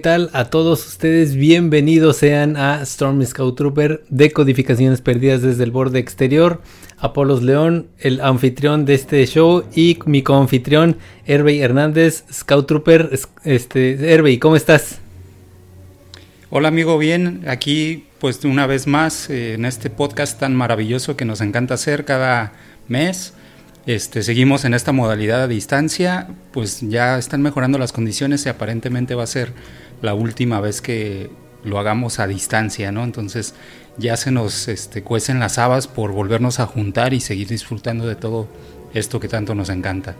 ¿Qué tal a todos ustedes? Bienvenidos sean a Storm Scout Trooper de Codificaciones Perdidas desde el borde exterior. Apolos León, el anfitrión de este show, y mi coanfitrión, Herbey Hernández, Scout Trooper. Este, Herbey, ¿cómo estás? Hola amigo, bien, aquí pues una vez más eh, en este podcast tan maravilloso que nos encanta hacer cada mes. Este, seguimos en esta modalidad a distancia, pues ya están mejorando las condiciones y aparentemente va a ser la última vez que lo hagamos a distancia, ¿no? Entonces ya se nos este, cuecen las habas por volvernos a juntar y seguir disfrutando de todo esto que tanto nos encanta.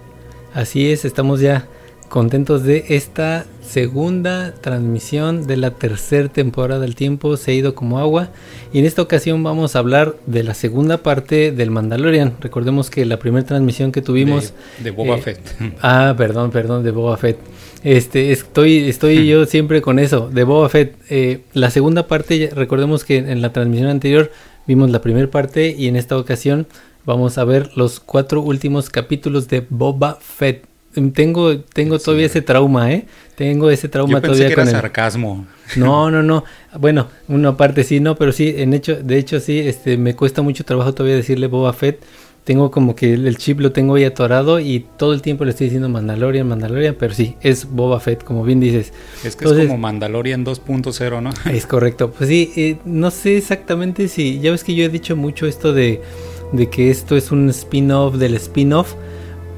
Así es, estamos ya contentos de esta segunda transmisión de la tercera temporada del tiempo se ha ido como agua y en esta ocasión vamos a hablar de la segunda parte del Mandalorian recordemos que la primera transmisión que tuvimos de, Boba eh, Fett ah perdón perdón de Boba Fett este estoy estoy yo siempre con eso de Boba Fett eh, la segunda parte recordemos que en la transmisión anterior vimos la primera parte y en esta ocasión vamos a ver los cuatro últimos capítulos de Boba Fett tengo, tengo todavía ese trauma, ¿eh? Tengo ese trauma Yo todavía que con era sarcasmo. No, no, no. Bueno, una parte sí, no, pero sí, en hecho, de hecho sí, este, me cuesta mucho trabajo todavía decirle Boba Fett. Tengo como que el, chip lo tengo ahí atorado y todo el tiempo le estoy diciendo Mandalorian, Mandalorian, pero sí, es Boba Fett, como bien dices. Es que es como Mandalorian 2.0, ¿no? Es correcto. Pues sí, eh, no sé exactamente si, ya ves que yo he dicho mucho esto de, de que esto es un spin-off del spin-off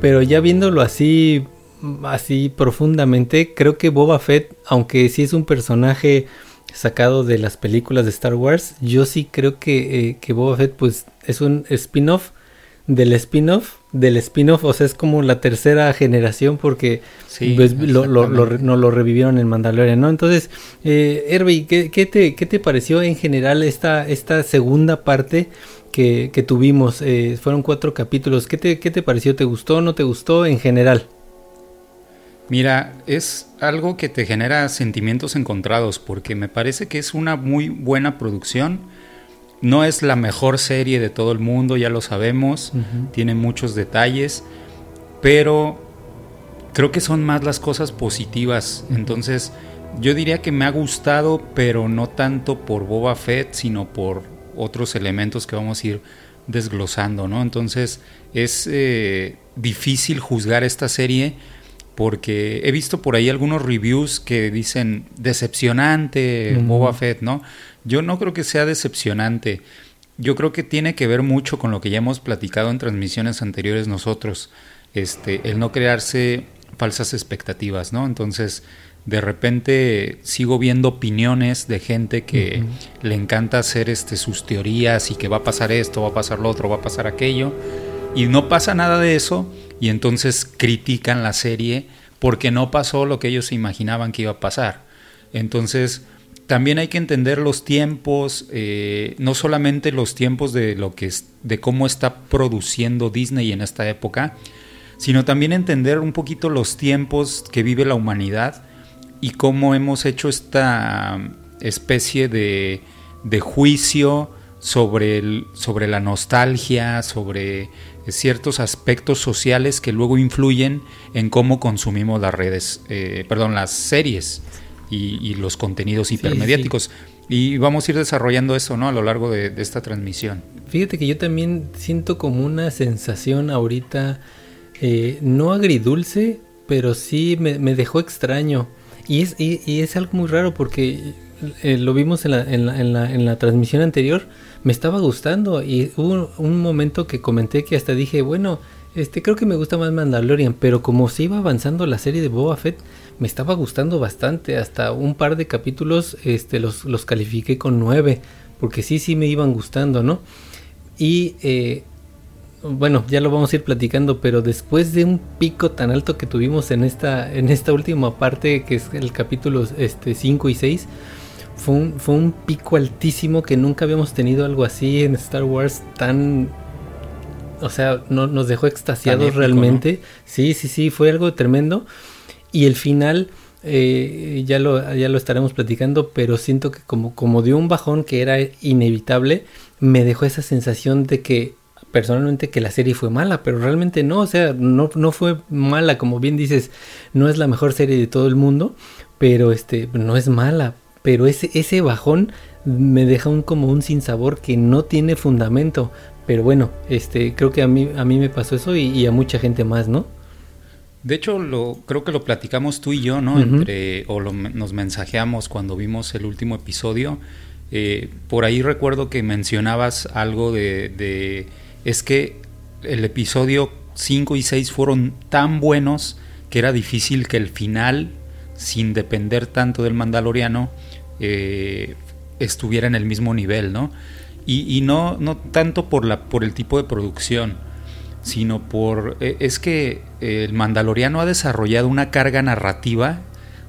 pero ya viéndolo así, así profundamente, creo que Boba Fett, aunque sí es un personaje sacado de las películas de Star Wars, yo sí creo que, eh, que Boba Fett pues es un spin-off del spin-off del spin-off, o sea, es como la tercera generación porque pues, lo, lo, no lo revivieron en Mandalorian, ¿no? Entonces, eh, Herbie, ¿qué, te, ¿qué te pareció en general esta, esta segunda parte que, tuvimos. Eh, fueron cuatro capítulos. ¿Qué te, ¿Qué te pareció? ¿Te gustó o no te gustó en general? Mira, es algo que te genera sentimientos encontrados porque me parece que es una muy buena producción. No es la mejor serie de todo el mundo, ya lo sabemos, tiene muchos detalles, pero creo que son más las cosas positivas. Entonces, yo diría que me ha gustado, pero no tanto por Boba Fett, sino por otros elementos que vamos a ir desglosando, ¿no? Entonces es eh, difícil juzgar esta serie porque he visto por ahí algunos reviews que dicen decepcionante Boba Fett, ¿no? Yo no creo que sea decepcionante. Yo creo que tiene que ver mucho con lo que ya hemos platicado en transmisiones anteriores nosotros, este, el no crearse falsas expectativas, ¿no? Entonces, de repente sigo viendo opiniones de gente que le encanta hacer este, sus teorías y que va a pasar esto, va a pasar lo otro, va a pasar aquello, y no pasa nada de eso, y entonces critican la serie porque no pasó lo que ellos se imaginaban que iba a pasar. Entonces, también hay que entender los tiempos, eh, no solamente los tiempos de lo que es, de cómo está produciendo Disney en esta época, sino también entender un poquito los tiempos que vive la humanidad y cómo hemos hecho esta especie de, juicio sobre, el, sobre la nostalgia, sobre ciertos aspectos sociales que luego influyen en cómo consumimos las redes, eh, perdón, las series y, los contenidos hipermediáticos. Y vamos a ir desarrollando eso, ¿no? A lo largo de, esta transmisión. Fíjate que yo también siento como una sensación ahorita, eh, no agridulce, pero sí me, me dejó extraño. Y es, y, es algo muy raro porque eh, lo vimos en la, en, la, en, la, en la transmisión anterior, me estaba gustando y hubo un momento que comenté que hasta dije, bueno, este creo que me gusta más Mandalorian, pero como se iba avanzando la serie de Boba Fett, me estaba gustando bastante, hasta un par de capítulos este los, los califiqué con nueve, porque sí, sí me iban gustando, ¿no? Y eh, bueno, ya lo vamos a ir platicando, pero después de un pico tan alto que tuvimos en esta, en esta última parte, que es el capítulo este, 5 y 6, fue un, fue un pico altísimo que nunca habíamos tenido algo así en Star Wars tan... O sea, no, nos dejó extasiados realmente. Sí, sí, sí, fue algo tremendo. Y el final, eh, ya, lo, ya lo estaremos platicando, pero siento que como, como dio un bajón que era inevitable, me dejó esa sensación de que personalmente que la serie fue mala, pero realmente no, o sea, no, no fue mala, como bien dices, no es la mejor serie de todo el mundo, pero este no es mala, pero ese ese bajón me deja un como un sinsabor que no tiene fundamento, pero bueno, este creo que a mí a mí me pasó eso y, a mucha gente más, ¿no? De hecho, lo, creo que lo platicamos tú y yo, ¿no? Entre, o nos mensajeamos cuando vimos el último episodio. Eh, por ahí recuerdo que mencionabas algo de, de, Es que el episodio 5 y 6 fueron tan buenos que era difícil que el final, sin depender tanto del Mandaloriano, eh, estuviera en el mismo nivel, ¿no? Y, no, no tanto por, la, por el tipo de producción, sino por... E, es que el Mandaloriano ha desarrollado una carga narrativa,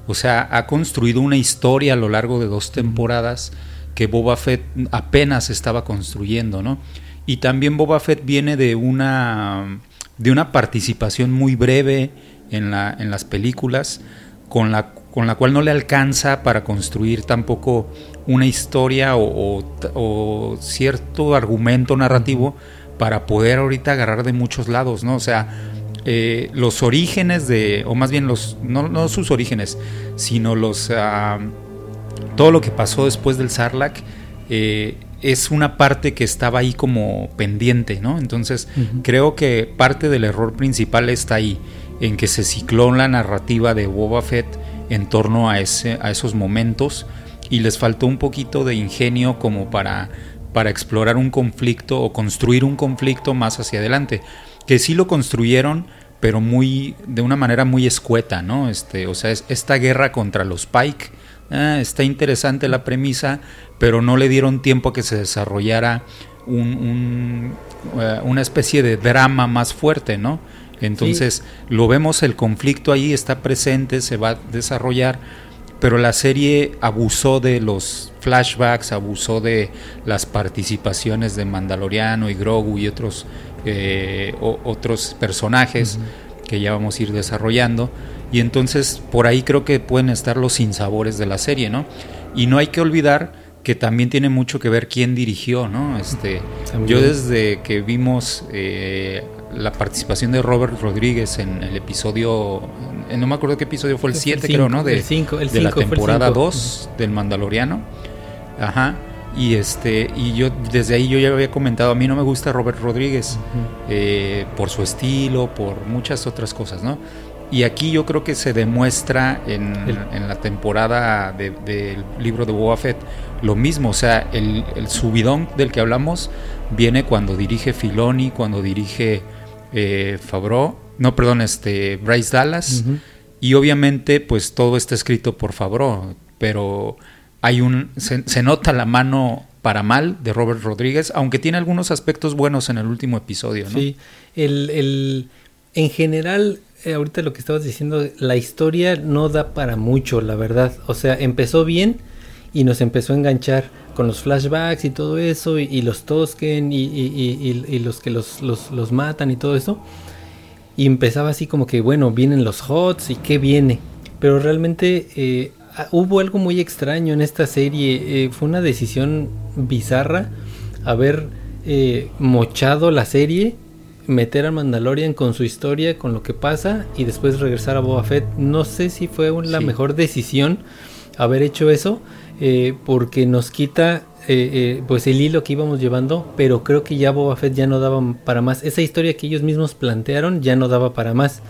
o sea, ha construido una historia a lo largo de dos temporadas que Boba Fett apenas estaba construyendo, ¿no? Y también Boba Fett viene de una, de una participación muy breve en, la, en las películas, con la, con la cual no le alcanza para construir tampoco una historia o, cierto argumento narrativo para poder ahorita agarrar de muchos lados, ¿no? O sea, eh, los orígenes de, o más bien los, no, no sus orígenes, sino los, ah, todo lo que pasó después del Sarlacc, eh, es una parte que estaba ahí como pendiente, ¿no? Entonces, creo que parte del error principal está ahí, en que se cicló la narrativa de Boba Fett en torno a, ese, a esos momentos y les faltó un poquito de ingenio como para, para explorar un conflicto o construir un conflicto más hacia adelante, que sí lo construyeron, pero muy de una manera muy escueta, ¿no? Este, o sea, es esta guerra contra los Pike, ah, está interesante la premisa, pero no le dieron tiempo a que se desarrollara un, eh, una especie de drama más fuerte, ¿no? Entonces lo vemos, el conflicto ahí está presente, se va a desarrollar, pero la serie abusó de los flashbacks, abusó de las participaciones de Mandaloriano y Grogu y otros, eh, otros personajes que ya vamos a ir desarrollando. Y entonces por ahí creo que pueden estar los sinsabores de la serie, ¿no? Y no hay que olvidar que también tiene mucho que ver quién dirigió, ¿no? Este, yo desde que vimos eh, la participación de Robert Rodríguez en el episodio, no me acuerdo qué episodio fue, el 7 creo, ¿no? De, de la temporada 2 del Mandaloriano. Ajá. Y este y yo desde ahí yo ya había comentado, a mí no me gusta Robert Rodríguez eh, por su estilo, por muchas otras cosas, ¿no? Y aquí yo creo que se demuestra en, la temporada del libro de Boba Fett lo mismo, o sea, el, subidón del que hablamos viene cuando dirige Filoni, cuando dirige eh, Favreau, no, perdón, este Bryce Dallas, y obviamente pues todo está escrito por Favreau, pero hay un, se, nota la mano para mal de Robert Rodríguez, aunque tiene algunos aspectos buenos en el último episodio, ¿no? Sí, el, el, en general eh, ahorita lo que estabas diciendo, la historia no da para mucho, la verdad. O sea, empezó bien y nos empezó a enganchar con los flashbacks y todo eso, y, los Tosken y, y, los que los, los, matan y todo eso. Y empezaba así como que, bueno, vienen los HOTS y qué viene. Pero realmente eh, hubo algo muy extraño en esta serie. Eh, fue una decisión bizarra haber mochado la serie meter a Mandalorian con su historia, con lo que pasa y después regresar a Boba Fett. No sé si fue la mejor decisión haber hecho eso eh, porque nos quita eh, eh, pues el hilo que íbamos llevando, pero creo que ya Boba Fett ya no daba para más. Esa historia que ellos mismos plantearon ya no daba para más.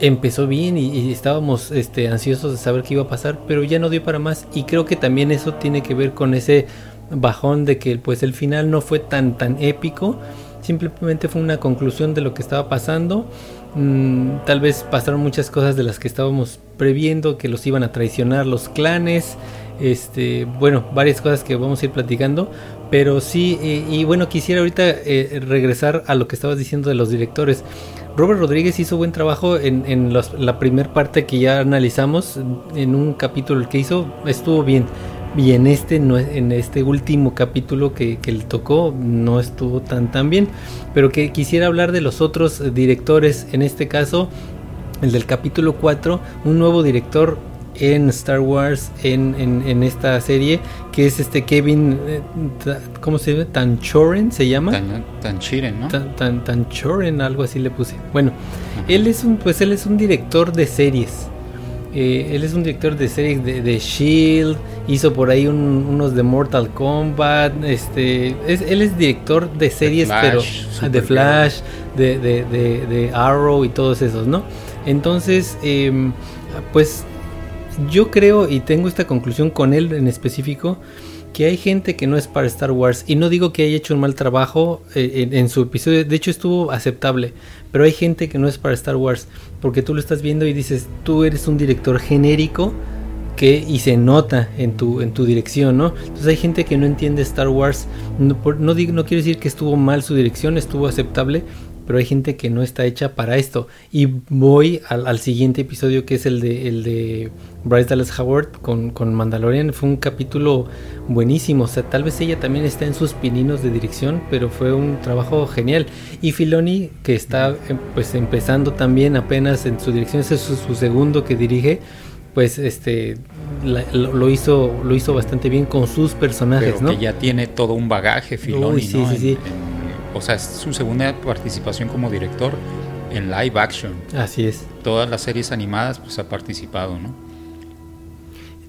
Empezó bien y, estábamos este, ansiosos de saber qué iba a pasar, pero ya no dio para más. Y creo que también eso tiene que ver con ese bajón de que pues el final no fue tan tan épico simplemente fue una conclusión de lo que estaba pasando. Mm, tal vez pasaron muchas cosas de las que estábamos previendo, que los iban a traicionar los clanes, este, bueno, varias cosas que vamos a ir platicando, pero sí, eh, y bueno, quisiera ahorita eh, regresar a lo que estabas diciendo de los directores. Robert Rodríguez hizo buen trabajo en, la primera parte que ya analizamos, en un capítulo que hizo, estuvo bien y en este, en este último capítulo que, que le tocó no estuvo tan tan bien. Pero que quisiera hablar de los otros directores, en este caso el del capítulo 4, un nuevo director en Star Wars en, en, esta serie que es este Kevin eh, ¿cómo se llama? Tanchoren se llama Tan, Tanchiren, ¿no? Tan, Tanchoren algo así le puse bueno él es un pues él es un director de series Eh, él es un director de series de, Shield, hizo por ahí unos de Mortal Kombat. Este, él es director de series, pero de Flash, de, de, Arrow y todos esos, ¿no? Entonces, em, pues yo creo y tengo esta conclusión con él en específico que hay gente que no es para Star Wars y no digo que haya hecho un mal trabajo eh, en, su episodio, de hecho estuvo aceptable, pero hay gente que no es para Star Wars porque tú lo estás viendo y dices, tú eres un director genérico que y se nota en tu en tu dirección, ¿no? Entonces hay gente que no entiende Star Wars, no, no, digo, no quiero decir que estuvo mal su dirección, estuvo aceptable, pero hay gente que no está hecha para esto. Y voy al, siguiente episodio que es el de, el de Bryce Dallas Howard con, con, Mandalorian. Fue un capítulo buenísimo. O sea, tal vez ella también está en sus pininos de dirección, pero fue un trabajo genial. Y Filoni, que está em, pues empezando también apenas en su dirección, ese es su, segundo que dirige pues este lo, hizo lo hizo bastante bien con sus personajes, Pero que ya tiene todo un bagaje Filoni, sí, sí, sí o sea, es su segunda participación como director en live action. Así es. Todas las series animadas pues ha participado, ¿no?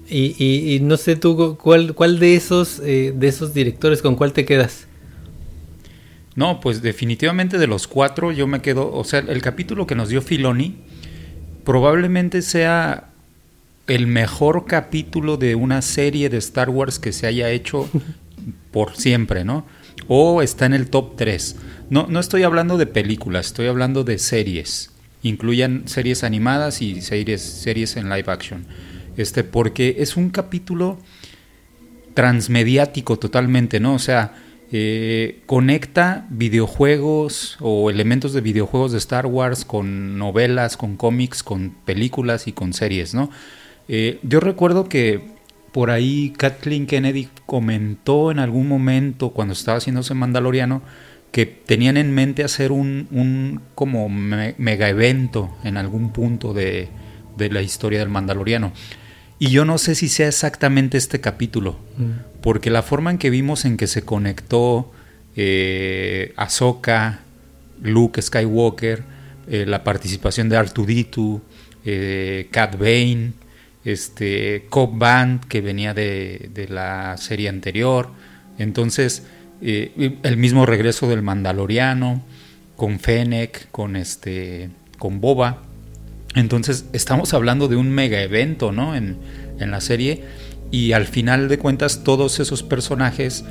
Y, y, no sé tú cuál, cuál de esos eh, de esos directores con cuál te quedas. No, pues definitivamente de los cuatro yo me quedo, o sea, el capítulo que nos dio Filoni probablemente sea el mejor capítulo de una serie de Star Wars que se haya hecho por siempre, ¿no? O está en el top 3. No, no estoy hablando de películas, estoy hablando de series. Incluyan series animadas y series, series en live action. Este, porque es un capítulo transmediático totalmente, ¿no? O sea, eh, conecta videojuegos o elementos de videojuegos de Star Wars con novelas, con cómics, con películas y con series, ¿no? Eh, yo recuerdo que por ahí Kathleen Kennedy comentó en algún momento cuando estaba haciéndose Mandaloriano que tenían en mente hacer un, un como mega evento en algún punto de, de, la historia del Mandaloriano. Y yo no sé si sea exactamente este capítulo, mm. porque la forma en que vimos en que se conectó eh, Ahsoka, Luke Skywalker, eh, la participación de Artuditu, eh, Cat Bane, este Cobb Band que venía de, la serie anterior. Entonces, eh, el mismo regreso del Mandaloriano, con Fennec, con este. con Boba. Entonces, estamos hablando de un mega evento, ¿no? En, la serie. Y al final de cuentas, todos esos personajes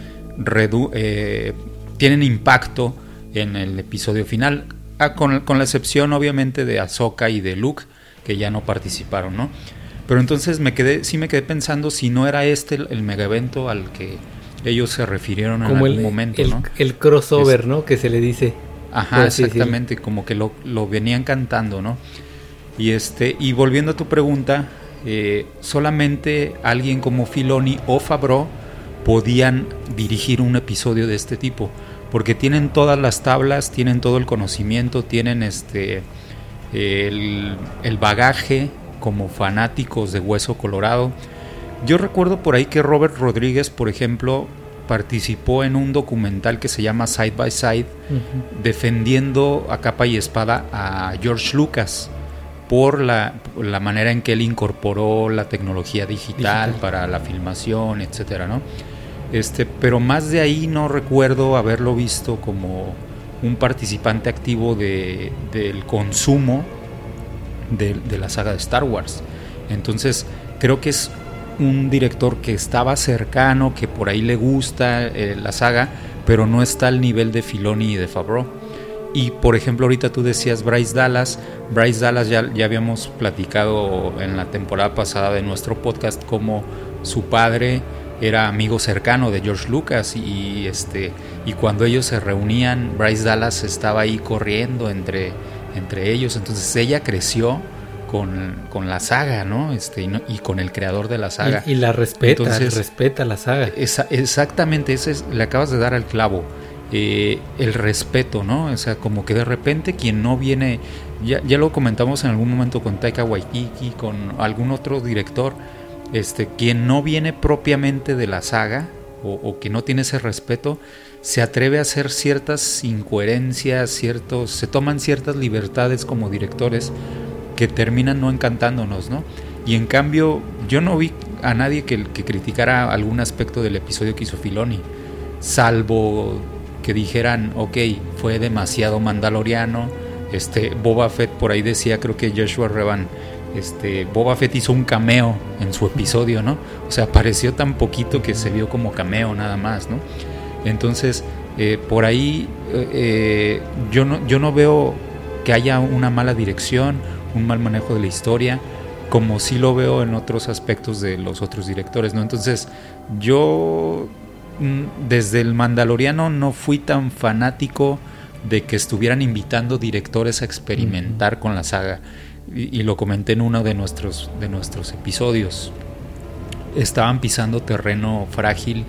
eh, tienen impacto en el episodio final. Ah, con, con, la excepción, obviamente, de Ahsoka y de Luke, que ya no participaron, ¿no? Pero entonces me quedé, sí me quedé pensando si no era este el, mega evento al que ellos se refirieron en algún el, momento, el, ¿no? El crossover, ¿no? Que se le dice. Ajá, exactamente, como que lo, lo, venían cantando, ¿no? Y este, y volviendo a tu pregunta, eh, solamente alguien como Filoni o Fabro podían dirigir un episodio de este tipo, porque tienen todas las tablas, tienen todo el conocimiento, tienen este el, el bagaje como fanáticos de Hueso Colorado. Yo recuerdo por ahí que Robert Rodríguez, por ejemplo, participó en un documental que se llama Side by Side, defendiendo a capa y espada a George Lucas por la, la, manera en que él incorporó la tecnología digital, para la filmación, etcétera, ¿no? Este, pero más de ahí no recuerdo haberlo visto como un participante activo de, del consumo de, la saga de Star Wars. Entonces, creo que es un director que estaba cercano, que por ahí le gusta eh, la saga, pero no está al nivel de Filoni y de Favreau. Y por ejemplo, ahorita tú decías Bryce Dallas. Bryce Dallas ya, ya habíamos platicado en la temporada pasada de nuestro podcast como su padre era amigo cercano de George Lucas y este y cuando ellos se reunían Bryce Dallas estaba ahí corriendo entre entre ellos. Entonces ella creció con, la saga, ¿no? Este, y, con el creador de la saga. Y, la respeta, Entonces, respeta la saga. exactamente, ese le acabas de dar al clavo. Eh, el respeto, ¿no? O sea, como que de repente quien no viene, ya, ya lo comentamos en algún momento con Taika Waititi, con algún otro director, este, quien no viene propiamente de la saga o, o que no tiene ese respeto, se atreve a hacer ciertas incoherencias, ciertos, se toman ciertas libertades como directores que terminan no encantándonos, ¿no? Y en cambio, yo no vi a nadie que, que criticara algún aspecto del episodio que hizo Filoni, salvo que dijeran, ok, fue demasiado mandaloriano. Este, Boba Fett por ahí decía, creo que Joshua Revan, este, Boba Fett hizo un cameo en su episodio, ¿no? O sea, apareció tan poquito que se vio como cameo nada más, ¿no? Entonces, eh, por ahí eh, eh, yo, no, yo no veo que haya una mala dirección, un mal manejo de la historia, como sí lo veo en otros aspectos de los otros directores, ¿no? Entonces, yo mm, desde el Mandaloriano no fui tan fanático de que estuvieran invitando directores a experimentar con la saga. Y, y, lo comenté en uno de nuestros, de nuestros episodios. Estaban pisando terreno frágil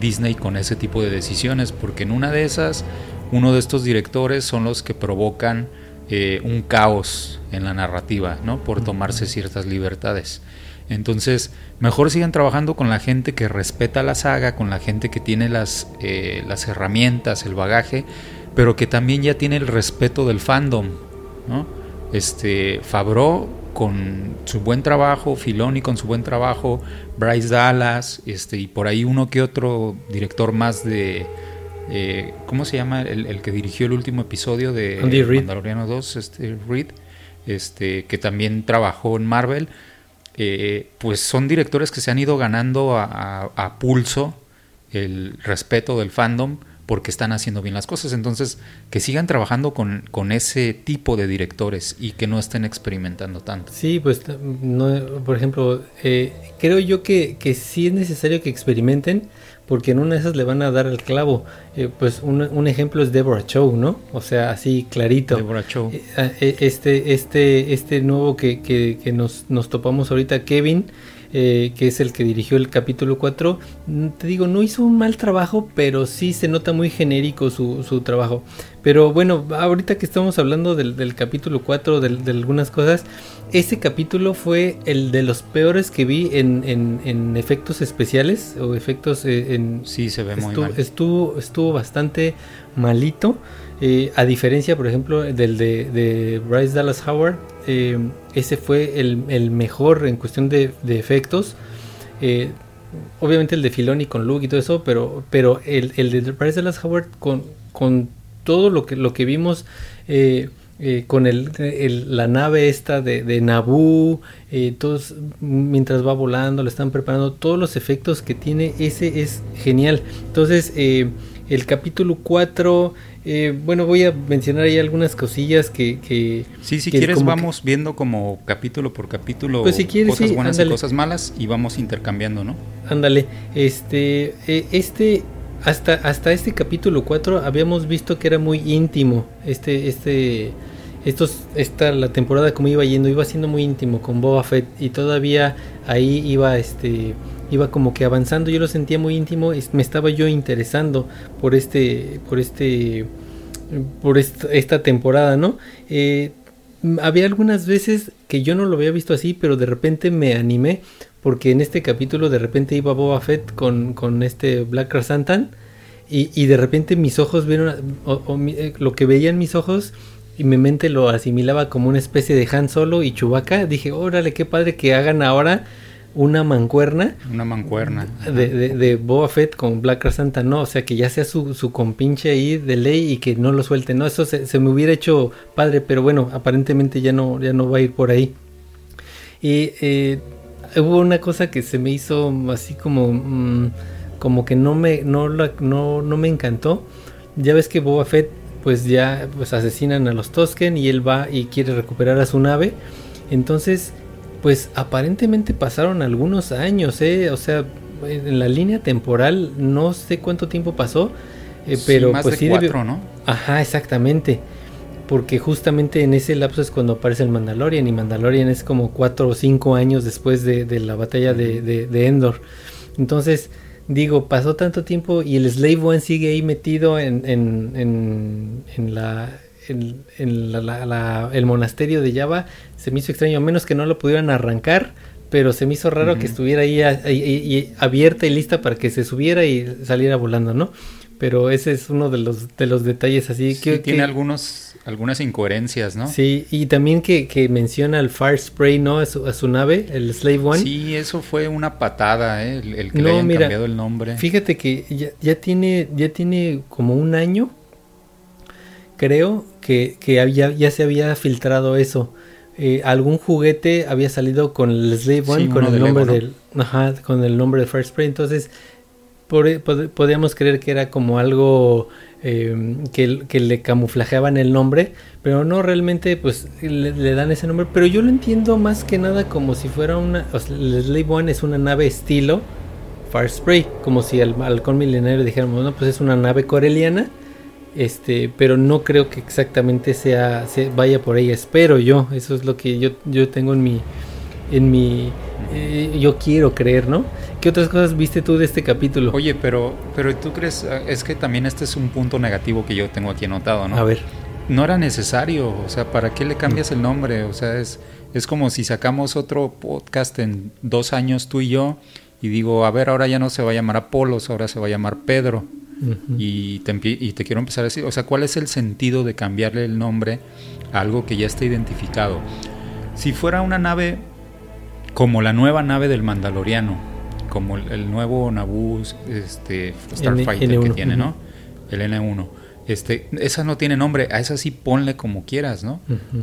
Disney con ese tipo de decisiones, porque en una de esas, uno de estos directores son los que provocan eh, un caos en la narrativa, ¿no? Por tomarse ciertas libertades. Entonces, mejor sigan trabajando con la gente que respeta la saga, con la gente que tiene las, eh, las herramientas, el bagaje, pero que también ya tiene el respeto del fandom, ¿no? Este, Fabro con su buen trabajo, Filoni con su buen trabajo, Bryce Dallas, este, y por ahí uno que otro director más de, eh, ¿cómo se llama? El, el, que dirigió el último episodio de Mandaloriano 2, este, Reed, este, que también trabajó en Marvel, eh, pues son directores que se han ido ganando a, a, a pulso el respeto del fandom porque están haciendo bien las cosas. Entonces, que sigan trabajando con, con ese tipo de directores y que no estén experimentando tanto. Sí, pues, no, por ejemplo, eh, creo yo que, que sí es necesario que experimenten, porque en una de esas le van a dar el clavo. Eh, pues un, un, ejemplo es Deborah Chow, ¿no? O sea, así clarito. Deborah Chow. Eh, este, este, este nuevo que, que, que nos, nos topamos ahorita, Kevin. Eh, que es el que dirigió el capítulo 4, te digo, no hizo un mal trabajo, pero sí se nota muy genérico su, su trabajo. Pero bueno, ahorita que estamos hablando del, del capítulo 4, de, de, algunas cosas, ese capítulo fue el de los peores que vi en, en, en efectos especiales o efectos eh, en... Sí, se ve muy estuvo, mal. Estuvo, estuvo bastante malito. Eh, a diferencia, por ejemplo, del de, de Bryce Dallas Howard, eh, ese fue el, mejor en cuestión de, de efectos. Eh, obviamente el de Filoni con Luke y todo eso, pero, pero el, de Bryce Dallas Howard con, con todo lo que, lo que vimos eh, con el, la nave esta de, de Naboo, todos mientras va volando, lo están preparando, todos los efectos que tiene, ese es genial. Entonces, el capítulo 4... Eh, bueno, voy a mencionar ahí algunas cosillas que... que sí, si que quieres vamos que... viendo como capítulo por capítulo pues si quieres, cosas sí, buenas ándale. y cosas malas y vamos intercambiando, ¿no? Ándale, este, eh, este, hasta, hasta este capítulo 4 habíamos visto que era muy íntimo, este, este, estos, esta, la temporada como iba yendo, iba siendo muy íntimo con Boba Fett y todavía ahí iba, este iba como que avanzando, yo lo sentía muy íntimo, me estaba yo interesando por este, por este, por esta, temporada, ¿no? Eh, había algunas veces que yo no lo había visto así, pero de repente me animé, porque en este capítulo de repente iba Boba Fett con, con este Black Krasantan, y, y de repente mis ojos vieron, eh, lo que veían mis ojos, y mi mente lo asimilaba como una especie de Han Solo y Chewbacca, dije, órale, qué padre que hagan ahora una mancuerna. Una mancuerna. De, de, de, Boba Fett con Black Santa, no, o sea, que ya sea su, su compinche ahí de ley y que no lo suelte, no, eso se, se, me hubiera hecho padre, pero bueno, aparentemente ya no, ya no va a ir por ahí. Y eh, hubo una cosa que se me hizo así como, mmm, como que no me, no, la, no, no me encantó. Ya ves que Boba Fett, pues ya pues asesinan a los Tosken y él va y quiere recuperar a su nave. Entonces, pues aparentemente pasaron algunos años, ¿eh? O sea, en la línea temporal no sé cuánto tiempo pasó, eh, pero sí, más pues de sí cuatro, debió... ¿no? Ajá, exactamente. Porque justamente en ese lapso es cuando aparece el Mandalorian y Mandalorian es como cuatro o cinco años después de, de la batalla de, de, de, Endor. Entonces, digo, pasó tanto tiempo y el Slave One sigue ahí metido en, en, en, en la, en, en la, la, la, el monasterio de Java se me hizo extraño, a menos que no lo pudieran arrancar, pero se me hizo raro que estuviera ahí, abierta y lista para que se subiera y saliera volando, ¿no? Pero ese es uno de los, de los detalles así. que, tiene algunos, algunas incoherencias, ¿no? Sí, y también que, menciona el Fire Spray, ¿no? A su, nave, el Slave One. Sí, eso fue una patada, ¿eh? El, que le hayan cambiado el nombre. Fíjate que ya, ya, tiene, ya tiene como un año, creo, que, que había, ya se había filtrado eso. Eh, algún juguete había salido con el Slave One, con el nombre del, ajá, con el nombre de Fire Spray, entonces podríamos creer que era como algo em, que, que, le camuflajeaban el nombre, pero no realmente pues le, dan ese nombre. Pero yo lo entiendo más que nada como si fuera una... O sea, el Slave One es una nave estilo Fire Spray, como si al halcón milenario dijéramos, no, pues es una nave coreliana. Este, pero no creo que exactamente sea, se vaya por ahí, espero yo, eso es lo que yo, yo tengo en mi, en mi, eh, yo quiero creer, ¿no? ¿Qué otras cosas viste tú de este capítulo? Oye, pero, pero tú crees, ah, es que también este es un punto negativo que yo tengo aquí anotado, ¿no? A ver. No era necesario, o sea, ¿para qué le cambias el nombre? O sea, es, es como si sacamos otro podcast en dos años tú y yo y digo, a ver, ahora ya no se va a llamar Apolos, ahora se va a llamar Pedro. Y, te, y te quiero empezar a decir, o sea, ¿cuál es el sentido de cambiarle el nombre a algo que ya está identificado? Si fuera una nave como la nueva nave del Mandaloriano, como el, nuevo Naboo este, Starfighter que tiene, ¿no? El N1. Este, esa no tiene nombre, a esa sí ponle como quieras, ¿no?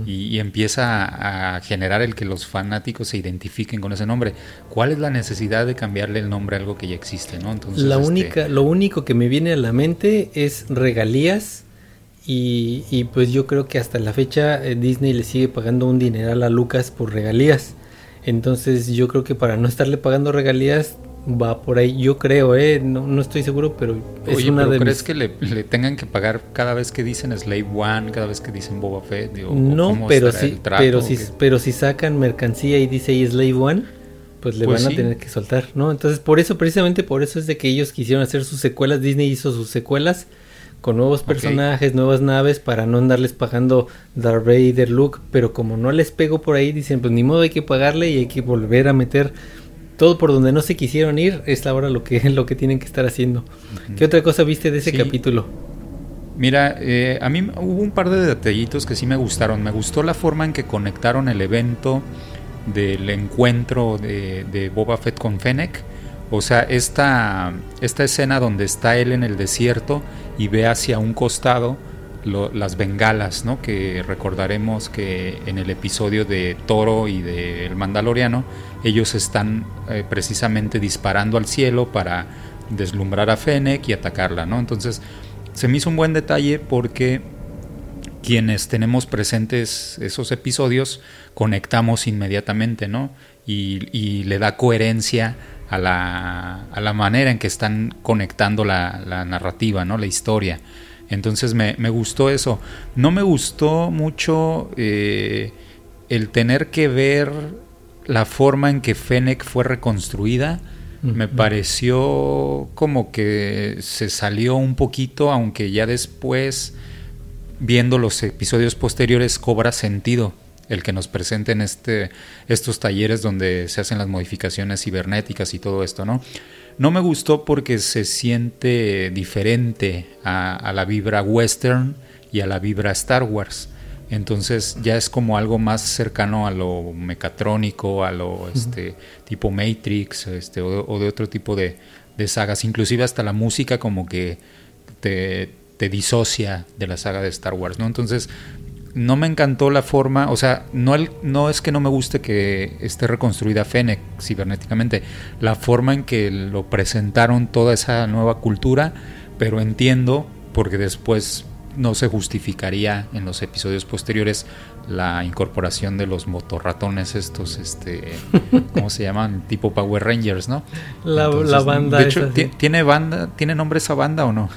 y, empieza a, generar el que los fanáticos se identifiquen con ese nombre. ¿Cuál es la necesidad de cambiarle el nombre a algo que ya existe, ¿no? Entonces, la este, única, lo único que me viene a la mente es regalías y, y, pues yo creo que hasta la fecha eh, Disney le sigue pagando un dineral a Lucas por regalías. Entonces yo creo que para no estarle pagando regalías va por ahí. Yo creo, ¿eh? No, no estoy seguro, pero es una de ¿crees que le, tengan que pagar cada vez que dicen Slave One, cada vez que dicen Boba Fett? no, pero sí, pero, si, pero si sacan mercancía y dice ahí Slave One, pues le pues van a tener que soltar, ¿no? Entonces por eso, precisamente por eso es de que ellos quisieron hacer sus secuelas, Disney hizo sus secuelas con nuevos personajes, nuevas naves para no andarles pagando Darth Vader, Luke, pero como no les pego por ahí, dicen, pues ni modo hay que pagarle y hay que volver a meter todo por donde no se quisieron ir, es ahora lo que, lo que tienen que estar haciendo. ¿Qué otra cosa viste de ese capítulo? Mira, eh, a mí hubo un par de detallitos que sí me gustaron. Me gustó la forma en que conectaron el evento del encuentro de, de Boba Fett con Fennec o sea, esta, esta escena donde está él en el desierto y ve hacia un costado las bengalas, ¿no? Que recordaremos que en el episodio de Toro y de El Mandaloriano, ellos están eh, precisamente disparando al cielo para deslumbrar a Fennec y atacarla, ¿no? Entonces, se me hizo un buen detalle porque quienes tenemos presentes esos episodios conectamos inmediatamente, ¿no? Y, y le da coherencia a la, a la manera en que están conectando la, narrativa, ¿no? la historia. Entonces me, gustó eso. No me gustó mucho eh, el tener que ver la forma en que Fennec fue reconstruida. Me pareció como que se salió un poquito, aunque ya después, viendo los episodios posteriores, cobra sentido el que nos presenten este, estos talleres donde se hacen las modificaciones cibernéticas y todo esto, ¿no? No me gustó porque se siente diferente a, la vibra western y a la vibra Star Wars. Entonces ya es como algo más cercano a lo mecatrónico, a lo este, tipo Matrix este, o, de otro tipo de, de, sagas. Inclusive hasta la música como que te, te, disocia de la saga de Star Wars. ¿no? Entonces no me encantó la forma, o sea, no, el, no es que no me guste que esté reconstruida Fennec cibernéticamente, la forma en que lo presentaron toda esa nueva cultura, pero entiendo, porque después no se justificaría en los episodios posteriores la incorporación de los motorratones estos, este, ¿cómo se llaman? Tipo Power Rangers, ¿no? La, banda. De hecho, ¿tiene banda, tiene nombre esa banda o no?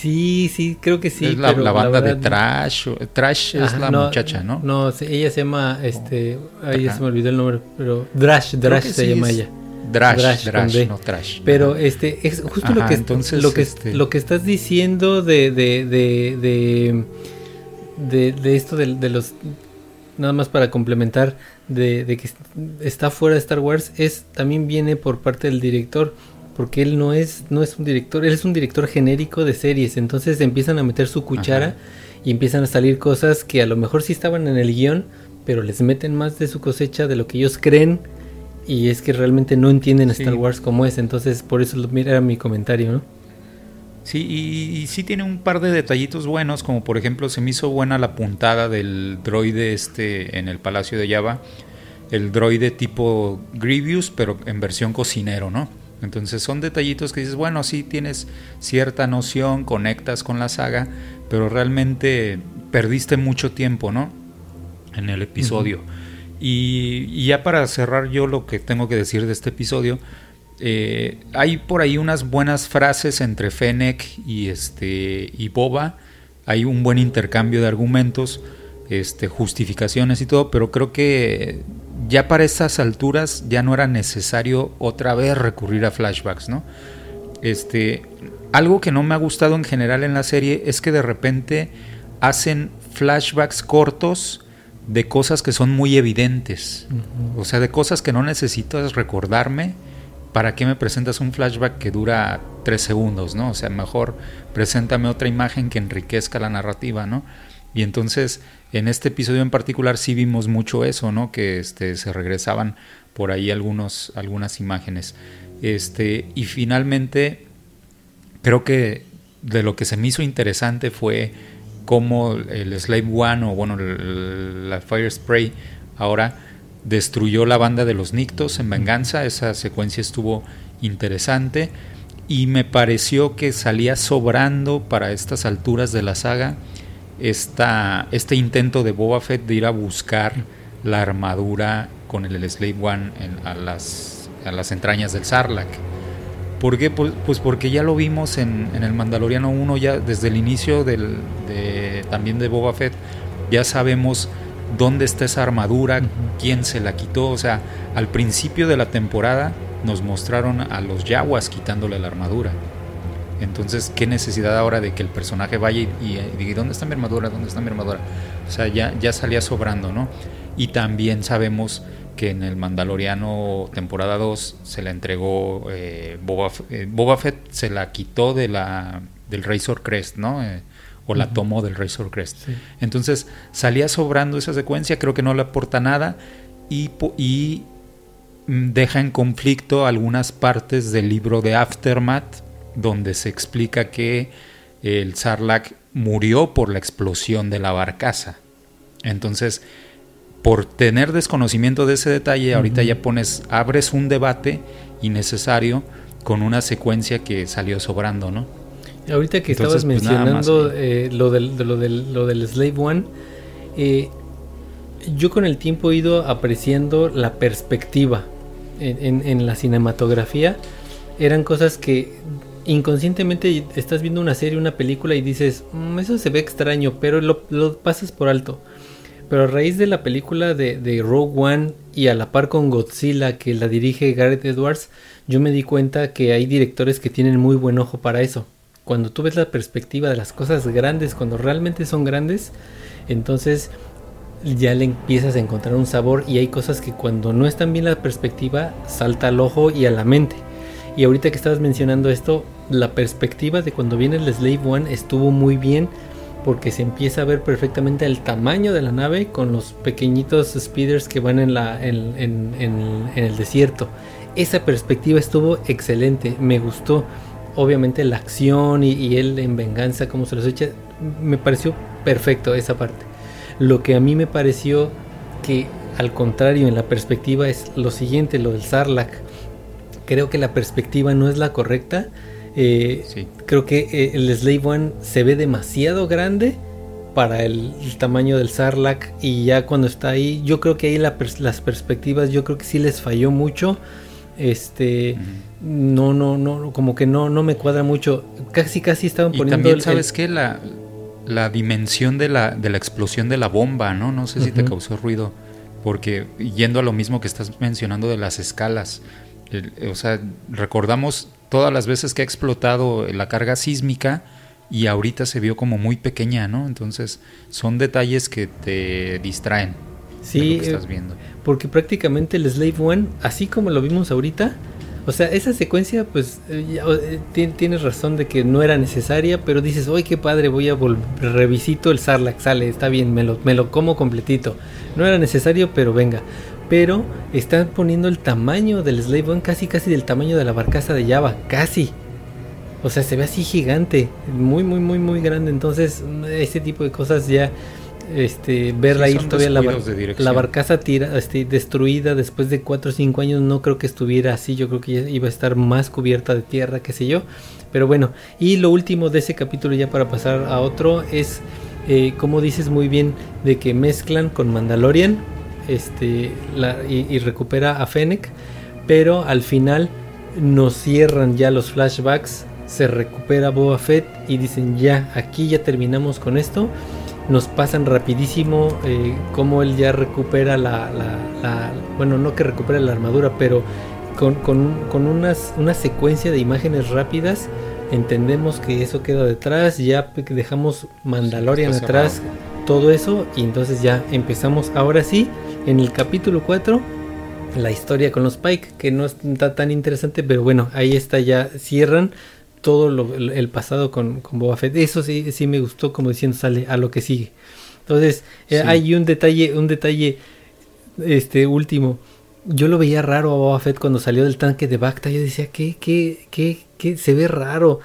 Sí, sí, creo que sí. Es la, banda de Trash. Trash es la muchacha, ¿no? No, ella se llama, este, ahí se me olvidó el nombre, pero Drash, Drash se llama ella. Drash, Drash, no Trash. Pero este es justo lo que entonces, lo que este lo que estás diciendo de de de de, de, esto de, los nada más para complementar de, de, que está fuera de Star Wars, es también viene por parte del director, porque él no es, no es un director, él es un director genérico de series, entonces empiezan a meter su cuchara y empiezan a salir cosas que a lo mejor sí estaban en el guion, pero les meten más de su cosecha de lo que ellos creen y es que realmente no entienden Star Wars como es, entonces por eso era mi comentario, ¿no? Sí, y, sí tiene un par de detallitos buenos, como por ejemplo se me hizo buena la puntada del droide este en el Palacio de Java, el droide tipo Grievous, pero en versión cocinero, ¿no? Entonces son detallitos que dices, bueno, sí tienes cierta noción, conectas con la saga, pero realmente perdiste mucho tiempo, ¿no? En el episodio. Y, ya para cerrar yo lo que tengo que decir de este episodio, eh, hay por ahí unas buenas frases entre Fennec y, este, y Boba. Hay un buen intercambio de argumentos, este, justificaciones y todo, pero creo que ya para estas alturas ya no era necesario otra vez recurrir a flashbacks, ¿no? Este, algo que no me ha gustado en general en la serie es que de repente hacen flashbacks cortos de cosas que son muy evidentes. O sea, de cosas que no necesitas recordarme ¿para qué me presentas un flashback que dura tres segundos, ¿no? O sea, mejor preséntame otra imagen que enriquezca la narrativa, ¿no? Y entonces, en este episodio en particular sí vimos mucho eso, ¿no? Que este, se regresaban por ahí algunos, algunas imágenes. Este, y finalmente, creo que de lo que se me hizo interesante fue cómo el Slave One, o bueno, la Fire Spray, ahora destruyó la banda de los Nictos en venganza, esa secuencia estuvo interesante y me pareció que salía sobrando para estas alturas de la saga este intento de Boba Fett de ir a buscar la armadura con el, Slave One a, las, a las entrañas del Sarlacc. ¿Por qué? Pues, pues, porque ya lo vimos en, en, el Mandaloriano 1, ya desde el inicio del, de, también de Boba Fett, ya sabemos dónde está esa armadura, quién se la quitó. O sea, al principio de la temporada nos mostraron a los yaguas quitándole la armadura. Entonces, ¿qué necesidad ahora de que el personaje vaya y, diga, ¿dónde está mi armadura? ¿Dónde está mi armadura? O sea, ya, ya salía sobrando, ¿no? Y también sabemos que en el Mandaloriano temporada 2 se la entregó eh, Boba, eh, Boba, Fett, se la quitó de la, del Razor Crest, ¿no? Eh, o la tomó del Razor Crest. Entonces salía sobrando esa secuencia, creo que no le aporta nada y, y deja en conflicto algunas partes del libro de Aftermath, donde se explica que el Sarlacc murió por la explosión de la barcaza. Entonces, por tener desconocimiento de ese detalle, ahorita ya pones, abres un debate innecesario con una secuencia que salió sobrando, ¿no? Ahorita que estabas pues, mencionando eh, lo, del, lo, del, lo del Slave One, eh, yo con el tiempo he ido apreciando la perspectiva en, en, la cinematografía. Eran cosas que inconscientemente estás viendo una serie, una película y dices, mm, eso se ve extraño, pero lo, lo, pasas por alto. Pero a raíz de la película de, de, Rogue One y a la par con Godzilla que la dirige Gareth Edwards, yo me di cuenta que hay directores que tienen muy buen ojo para eso cuando tú ves la perspectiva de las cosas grandes, cuando realmente son grandes, entonces ya le empiezas a encontrar un sabor y hay cosas que cuando no están bien la perspectiva salta al ojo y a la mente. Y ahorita que estabas mencionando esto, la perspectiva de cuando viene el Slave One estuvo muy bien porque se empieza a ver perfectamente el tamaño de la nave con los pequeñitos speeders que van en, la, en, en el desierto. Esa perspectiva estuvo excelente, me gustó obviamente la acción y, él en venganza, como se los echa, me pareció perfecto esa parte. Lo que a mí me pareció que al contrario en la perspectiva es lo siguiente, lo del Sarlacc. Creo que la perspectiva no es la correcta. Eh, creo que eh, el Slave One se ve demasiado grande para el, tamaño del Sarlacc y ya cuando está ahí, yo creo que ahí las perspectivas, yo creo que sí les falló mucho. Este, no, no, no, como que no, no me cuadra mucho. Casi, casi estaban poniendo. Y también, ¿sabes qué? La, la dimensión de la, de la explosión de la bomba, ¿no? No sé si te causó ruido. Porque yendo a lo mismo que estás mencionando de las escalas, o sea, recordamos todas las veces que ha explotado la carga sísmica y ahorita se vio como muy pequeña, ¿no? Entonces, son detalles que te distraen. Sí, estás viendo. Porque prácticamente el Slave One, así como lo vimos ahorita, o sea, esa secuencia, pues tienes razón de que no era necesaria, pero dices, ¡ay, qué padre! Voy a revisito el Sarlacc, sale, está bien, me lo, me lo como completito. No era necesario, pero venga pero están poniendo el tamaño del Slave One casi casi del tamaño de la barcaza de Java, casi. O sea, se ve así gigante, muy muy muy muy grande, entonces ese tipo de cosas ya este verla ahí todavía la, la, barcaza tira, este, destruida después de 4 o 5 años no creo que estuviera así, yo creo que ya iba a estar más cubierta de tierra, qué sé yo. Pero bueno, y lo último de ese capítulo ya para pasar a otro es eh, como dices muy bien de que mezclan con Mandalorian este, y, recupera a Fennec, pero al final nos cierran ya los flashbacks, se recupera Boba Fett y dicen ya, aquí ya terminamos con esto. Nos pasan rapidísimo eh, como él ya recupera la, Bueno, no que recupera la armadura, pero con, con, unas, una secuencia de imágenes rápidas entendemos que eso queda detrás, ya dejamos Mandalorian atrás, todo eso, y entonces ya empezamos ahora sí en el capítulo 4 la historia con los Pike, que no está tan interesante, pero bueno, ahí está ya, cierran todo lo, el pasado con, con, Boba Fett. Eso sí, sí me gustó, como diciendo, sale a lo que sigue. Entonces, eh, hay un detalle, un detalle este último. Yo lo veía raro a Boba Fett cuando salió del tanque de Bacta. Yo decía, ¿qué, qué, qué, qué? Se ve raro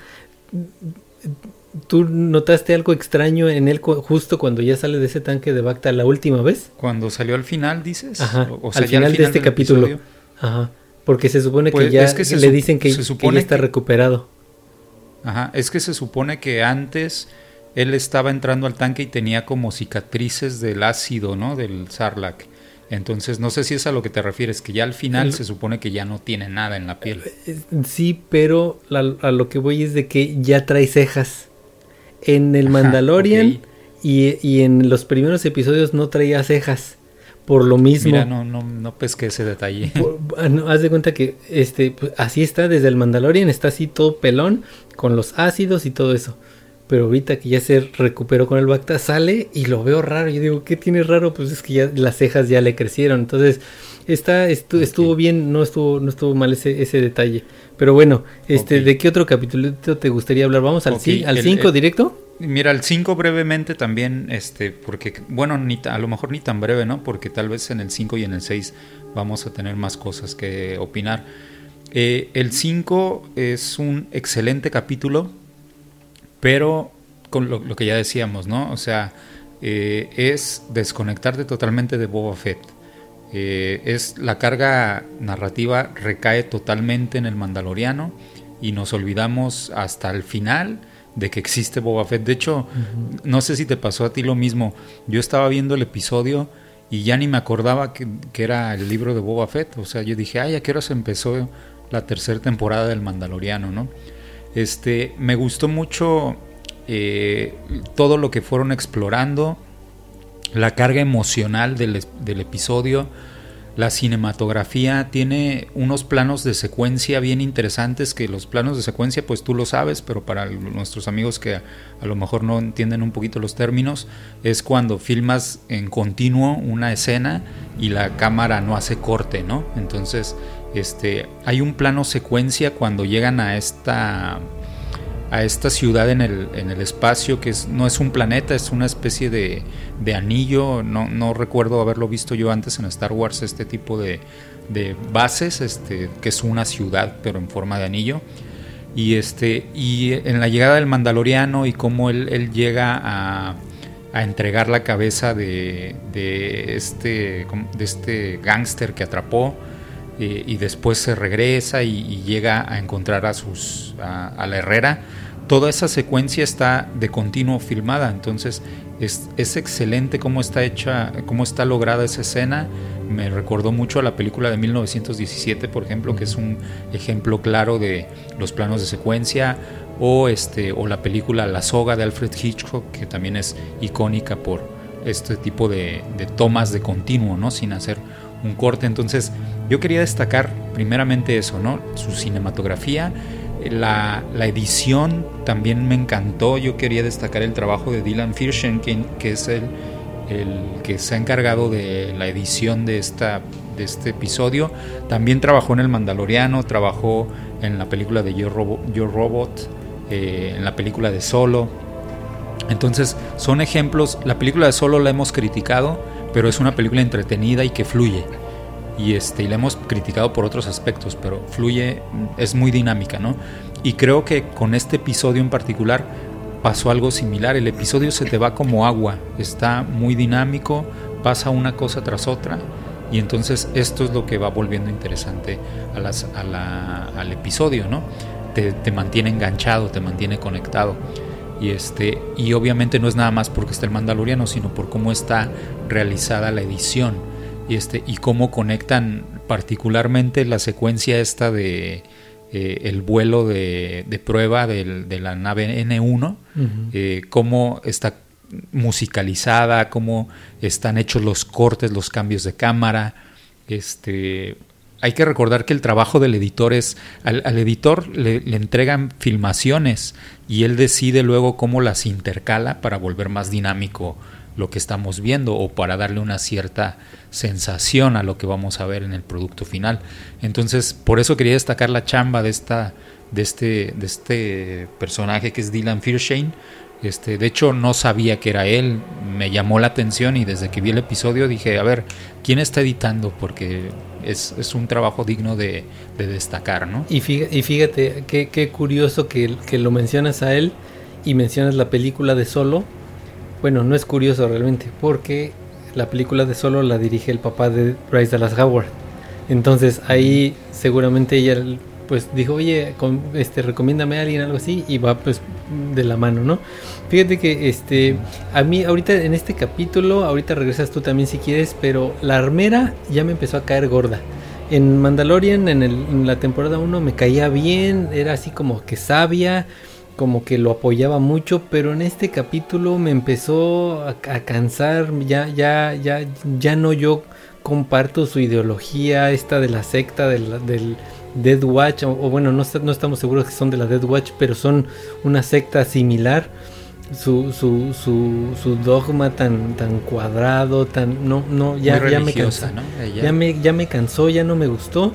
¿Tú notaste algo extraño en él justo cuando ya sale de ese tanque de Bacta la última vez? Cuando salió al final, dices. Ajá, o sea, al, final de este capítulo. Ajá. Porque se supone que pues, ya le dicen que, ya está recuperado. Ajá, es que se supone que antes él estaba entrando al tanque y tenía como cicatrices del ácido, ¿no? Del Sarlacc. Entonces, no sé si es a lo que te refieres, que ya al final se supone que ya no tiene nada en la piel. Eh, sí, pero a lo que voy es de que ya trae cejas en el Mandalorian y, en los primeros episodios no traía cejas. Por lo mismo. Mira, no, no, no pesqué ese detalle. Ah, haz de cuenta que este, pues, así está desde el Mandalorian, está así todo pelón, con los ácidos y todo eso. Pero ahorita que ya se recuperó con el Bacta, sale y lo veo raro. Yo digo, ¿qué tiene raro? Pues es que ya las cejas ya le crecieron. Entonces, está, estuvo, bien, no estuvo, no estuvo mal ese, ese detalle. Pero bueno, este, ¿de qué otro capítulo te gustaría hablar? ¿Vamos al 5 directo? Mira, el 5 brevemente también, este, porque, bueno, ni a lo mejor ni tan breve, ¿no? Porque tal vez en el 5 y en el 6 vamos a tener más cosas que opinar. Eh, el 5 es un excelente capítulo, pero con lo, que ya decíamos, ¿no? O sea, eh, es desconectarte totalmente de Boba Fett. Eh, es la carga narrativa recae totalmente en el Mandaloriano y nos olvidamos hasta el final de que existe Boba Fett. De hecho, no sé si te pasó a ti lo mismo. Yo estaba viendo el episodio y ya ni me acordaba que, era el libro de Boba Fett. O sea, yo dije, ay, ¿a qué hora se empezó la tercera temporada del Mandaloriano, no? Este, me gustó mucho eh, todo lo que fueron explorando, la carga emocional del, del episodio la cinematografía tiene unos planos de secuencia bien interesantes que los planos de secuencia pues tú lo sabes, pero para nuestros amigos que a, lo mejor no entienden un poquito los términos, es cuando filmas en continuo una escena y la cámara no hace corte, ¿no? Entonces, este, hay un plano secuencia cuando llegan a esta a esta ciudad en el, en el espacio que no es un planeta, es una especie de, de anillo. No, no, recuerdo haberlo visto yo antes en Star Wars, este tipo de, de, bases, este, que es una ciudad pero en forma de anillo. Y, este, y en la llegada del Mandaloriano y cómo él, él llega a, a, entregar la cabeza de, de este, de este gángster que atrapó. Eh, y después se regresa y, llega a encontrar a sus a, la herrera toda esa secuencia está de continuo filmada. Entonces es, es, excelente cómo está hecha cómo está lograda esa escena. Me recordó mucho a la película de 1917 por ejemplo que es un ejemplo claro de los planos de secuencia o este o la película La soga de Alfred Hitchcock que también es icónica por este tipo de, de tomas de continuo no sin hacer un corte. Entonces, yo quería destacar primeramente eso, ¿no? Su cinematografía, la, edición también me encantó. Yo quería destacar el trabajo de Dylan Firshen, que, es el el que se ha encargado de la edición de, esta, de este episodio. También trabajó en El Mandaloriano, trabajó en la película de Yo, Robot, eh, en la película de Solo. Entonces son ejemplos, la película de Solo la hemos criticado, pero es una película entretenida y que fluye. Y, este, y la hemos criticado por otros aspectos, pero fluye, es muy dinámica, ¿no? Y creo que con este episodio en particular pasó algo similar. El episodio se te va como agua, está muy dinámico, pasa una cosa tras otra y entonces esto es lo que va volviendo interesante al episodio, ¿no? Te, te, mantiene enganchado, te mantiene conectado. Y, este, y obviamente no es nada más porque está el Mandaloriano, sino por cómo está realizada la edición y, este, y cómo conectan particularmente la secuencia esta de, eh, el vuelo de, prueba de la nave N1, eh, cómo está musicalizada, cómo están hechos los cortes, los cambios de cámara. Este, hay que recordar que el trabajo del editor es, al, editor le, le, entregan filmaciones y él decide luego cómo las intercala para volver más dinámico lo que estamos viendo o para darle una cierta sensación a lo que vamos a ver en el producto final. Entonces, por eso quería destacar la chamba de esta de este de este personaje que es Dylan Fiershane. Este, de hecho no sabía que era él, me llamó la atención y desde que vi el episodio dije, a ver, ¿quién está editando? Porque es, un trabajo digno de, destacar, ¿no? Y fíjate, qué curioso que, que lo mencionas a él y mencionas la película de Solo, bueno, no es curioso realmente, porque la película de Solo la dirige el papá de Bryce Dallas Howard. Entonces ahí seguramente ella pues dijo, oye, este, recomiéndame a alguien, algo así, y va pues de la mano, ¿no? Fíjate que este, a mí ahorita en este capítulo, ahorita regresas tú también si quieres, pero la armera ya me empezó a caer gorda. En Mandalorian, en, en la temporada 1, me caía bien, era así como que sabia, como que lo apoyaba mucho, pero en este capítulo me empezó a, cansar, ya, ya, ya, ya no yo comparto su ideología, esta de la secta del, del Dead Watch, o, bueno, no, no, estamos seguros que son de la Dead Watch, pero son una secta similar. Su, su, su, su dogma tan, tan cuadrado, tan no, no, ya, ya me cansó, ya me, ya me cansó, ya no me gustó.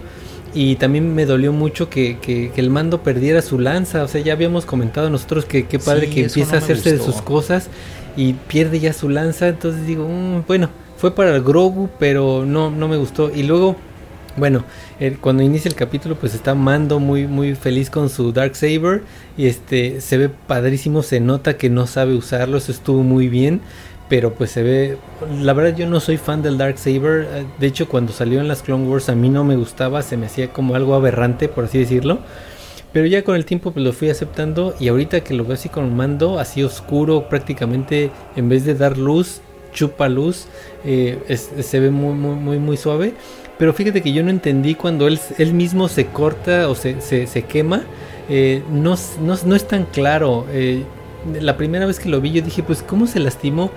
Y también me dolió mucho que, que, el mando perdiera su lanza. O sea, ya habíamos comentado nosotros que qué padre que empieza a hacerse de sus cosas y pierde ya su lanza. Entonces digo, mm, bueno, fue para el Grogu, pero no, no me gustó. Y luego, bueno, cuando inicia el capítulo, pues está Mando muy, muy feliz con su Dark Saber. Y este se ve padrísimo, se nota que no sabe usarlo. Eso estuvo muy bien pero pues se ve la verdad yo no soy fan del Dark Saber. De hecho cuando salió en las Clone Wars a mí no me gustaba se me hacía como algo aberrante por así decirlo. Pero ya con el tiempo pues lo fui aceptando y ahorita que lo veo así con mando así oscuro prácticamente en vez de dar luz chupa luz eh, se ve muy muy muy suave. Pero fíjate que yo no entendí cuando él, él mismo se corta o se, se, quema eh, no, no, no, es tan claro. Eh, la primera vez que lo vi yo dije pues cómo se lastimó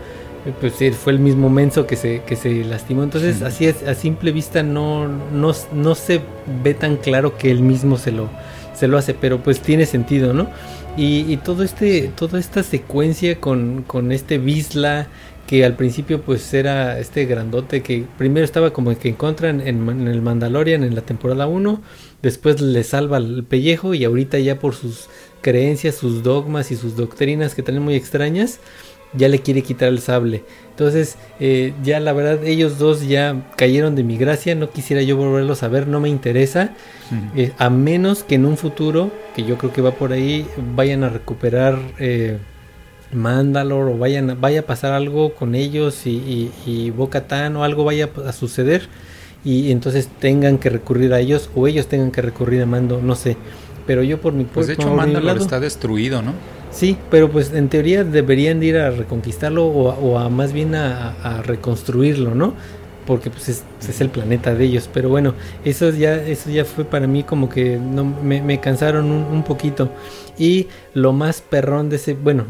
pues fue el mismo menso que se, que se lastimó. Entonces, así es, a simple vista no, no, no, se ve tan claro que él mismo se lo, se lo hace, pero pues tiene sentido, ¿no? Y, todo este, toda esta secuencia con, con este Bisla, que al principio pues era este grandote que primero estaba como que encuentran en, en el Mandalorian en la temporada 1, después le salva el pellejo y ahorita ya por sus creencias, sus dogmas y sus doctrinas que tienen muy extrañas, ya le quiere quitar el sable. Entonces, eh, ya la verdad, ellos dos ya cayeron de mi gracia. No quisiera yo volverlos a ver, no me interesa. Eh, a menos que en un futuro, que yo creo que va por ahí, vayan a recuperar eh, Mandalore o vayan, vaya a pasar algo con ellos y, y, o algo vaya a suceder. Y, entonces tengan que recurrir a ellos o ellos tengan que recurrir a Mando, no sé. Pero yo por mi Pues de hecho, Mandalore está destruido, ¿no? Sí, pero pues en teoría deberían ir a reconquistarlo o, a más bien a, reconstruirlo, ¿no? Porque pues es, el planeta de ellos. Pero bueno, eso ya, eso ya fue para mí como que no, me, cansaron un, poquito. Y lo más perrón de ese, bueno,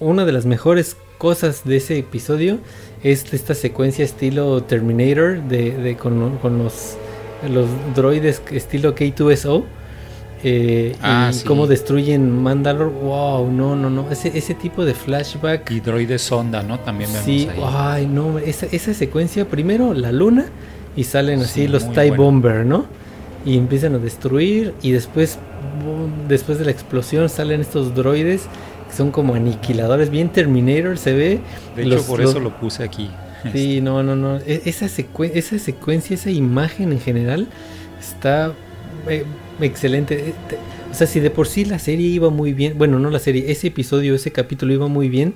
una de las mejores cosas de ese episodio es esta secuencia estilo Terminator de, con, con los, los droides estilo K2SO eh, Ah, y sí. cómo destruyen Mandalore. Wow, no, no, no. Ese, ese tipo de flashback. Y droide sonda, ¿no? También vemos Sí, ahí. ay, no. Esa, esa secuencia, primero la luna y salen así Sí, los TIE. Bomber, ¿no? Y empiezan a destruir y después, boom, después de la explosión salen estos droides que son como aniquiladores, bien Terminator se ve. De hecho, Los- por eso lo puse aquí. Sí, no, no, no. E- Esa, secue- esa secuencia, esa imagen en general está eh, excelente. Te- O sea, si de por sí la serie iba muy bien, bueno, no la serie, ese episodio, ese capítulo iba muy bien,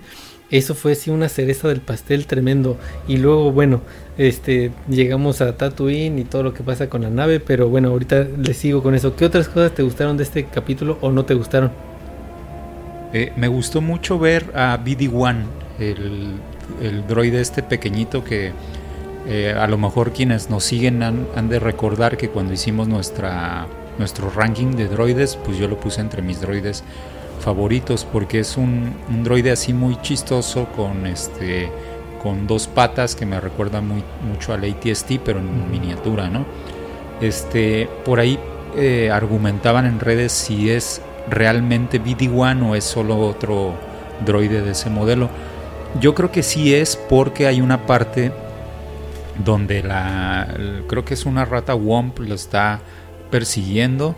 eso fue así una cereza del pastel tremendo. Y luego, bueno, este, llegamos a Tatooine y todo lo que pasa con la nave, pero bueno, ahorita les sigo con eso. ¿Qué otras cosas te gustaron de este capítulo o no te gustaron? Eh, me gustó mucho ver a BD-1, el, el droide este pequeñito que eh, a lo mejor quienes nos siguen han, han de recordar que cuando hicimos nuestra, nuestro ranking de droides, pues yo lo puse entre mis droides favoritos porque es un, un droide así muy chistoso con este con dos patas que me recuerda muy, mucho al ATST pero en miniatura, ¿no? Este, por ahí eh, argumentaban en redes si es realmente BD-1 o es solo otro droide de ese modelo. Yo creo que sí es porque hay una parte donde la creo que es una rata Womp lo está persiguiendo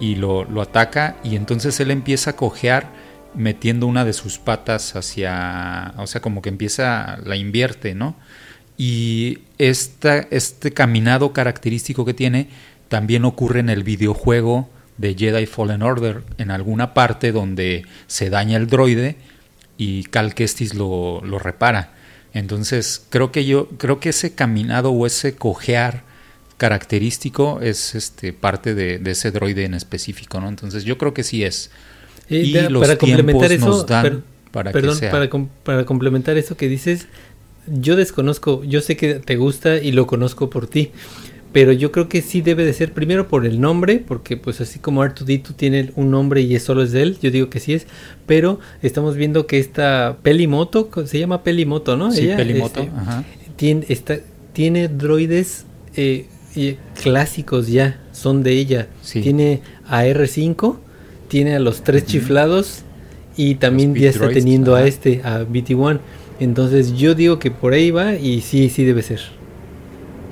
y lo, lo ataca y entonces él empieza a cojear metiendo una de sus patas hacia, o sea, como que empieza, la invierte, ¿no? Y esta, este caminado característico que tiene también ocurre en el videojuego de Jedi Fallen Order, en alguna parte donde se daña el droide y Cal Kestis lo, lo repara. Entonces, creo que yo, creo que ese caminado o ese cojear característico es este parte de, de ese droide en específico, ¿no? Entonces, yo creo que sí es. Eh, y los para complementar tiempos eso, nos dan per- para perdón, que sea. para, com- para complementar eso que dices, yo desconozco, yo sé que te gusta y lo conozco por ti, pero yo creo que sí debe de ser primero por el nombre, porque pues así como R2D2 tiene un nombre y es solo es de él, yo digo que sí es, pero estamos viendo que esta Pelimoto, se llama Pelimoto, ¿no? Sí, Ella, Pelimoto, este, ajá. tiene, está, tiene droides eh, eh, clásicos ya, son de ella. Sí. Tiene a R5, tiene a los tres chiflados y también ya está teniendo a este, a BT1. Entonces yo digo que por ahí va y sí, sí debe ser.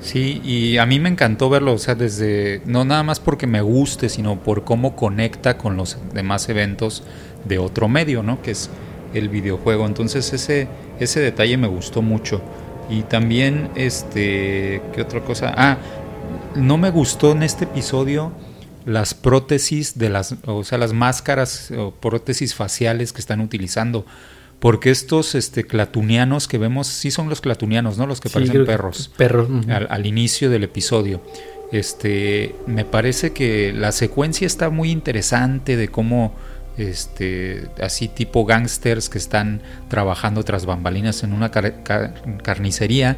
Sí, y a mí me encantó verlo, o sea, desde, no nada más porque me guste, sino por cómo conecta con los demás eventos de otro medio, ¿no? Que es el videojuego. Entonces ese, ese detalle me gustó mucho. Y también, este, ¿qué otra cosa? Ah, no me gustó en este episodio las prótesis de las, o sea, las máscaras o prótesis faciales que están utilizando. Porque estos este, clatunianos que vemos, sí son los clatunianos, ¿no? Los que Sí, parecen perros Perros. al, al inicio del episodio. Este, me parece que la secuencia está muy interesante de cómo, este, así tipo gangsters que están trabajando tras bambalinas en una car- car- carnicería,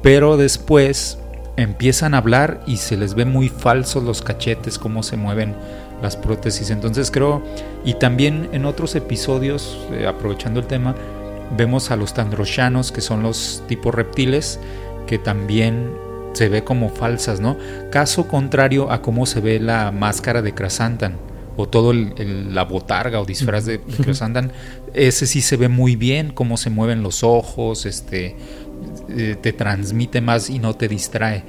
pero después empiezan a hablar y se les ve muy falsos los cachetes, cómo se mueven las prótesis. Entonces creo, y también en otros episodios, eh, aprovechando el tema, vemos a los tandroshanos, que son los tipos reptiles, que también se ve como falsas, ¿no? Caso contrario a cómo se ve la máscara de Krasantan o todo el- el- la botarga o disfraz de, de Krasantan, ese sí se ve muy bien, cómo se mueven los ojos, este, eh, te transmite más y no te distrae.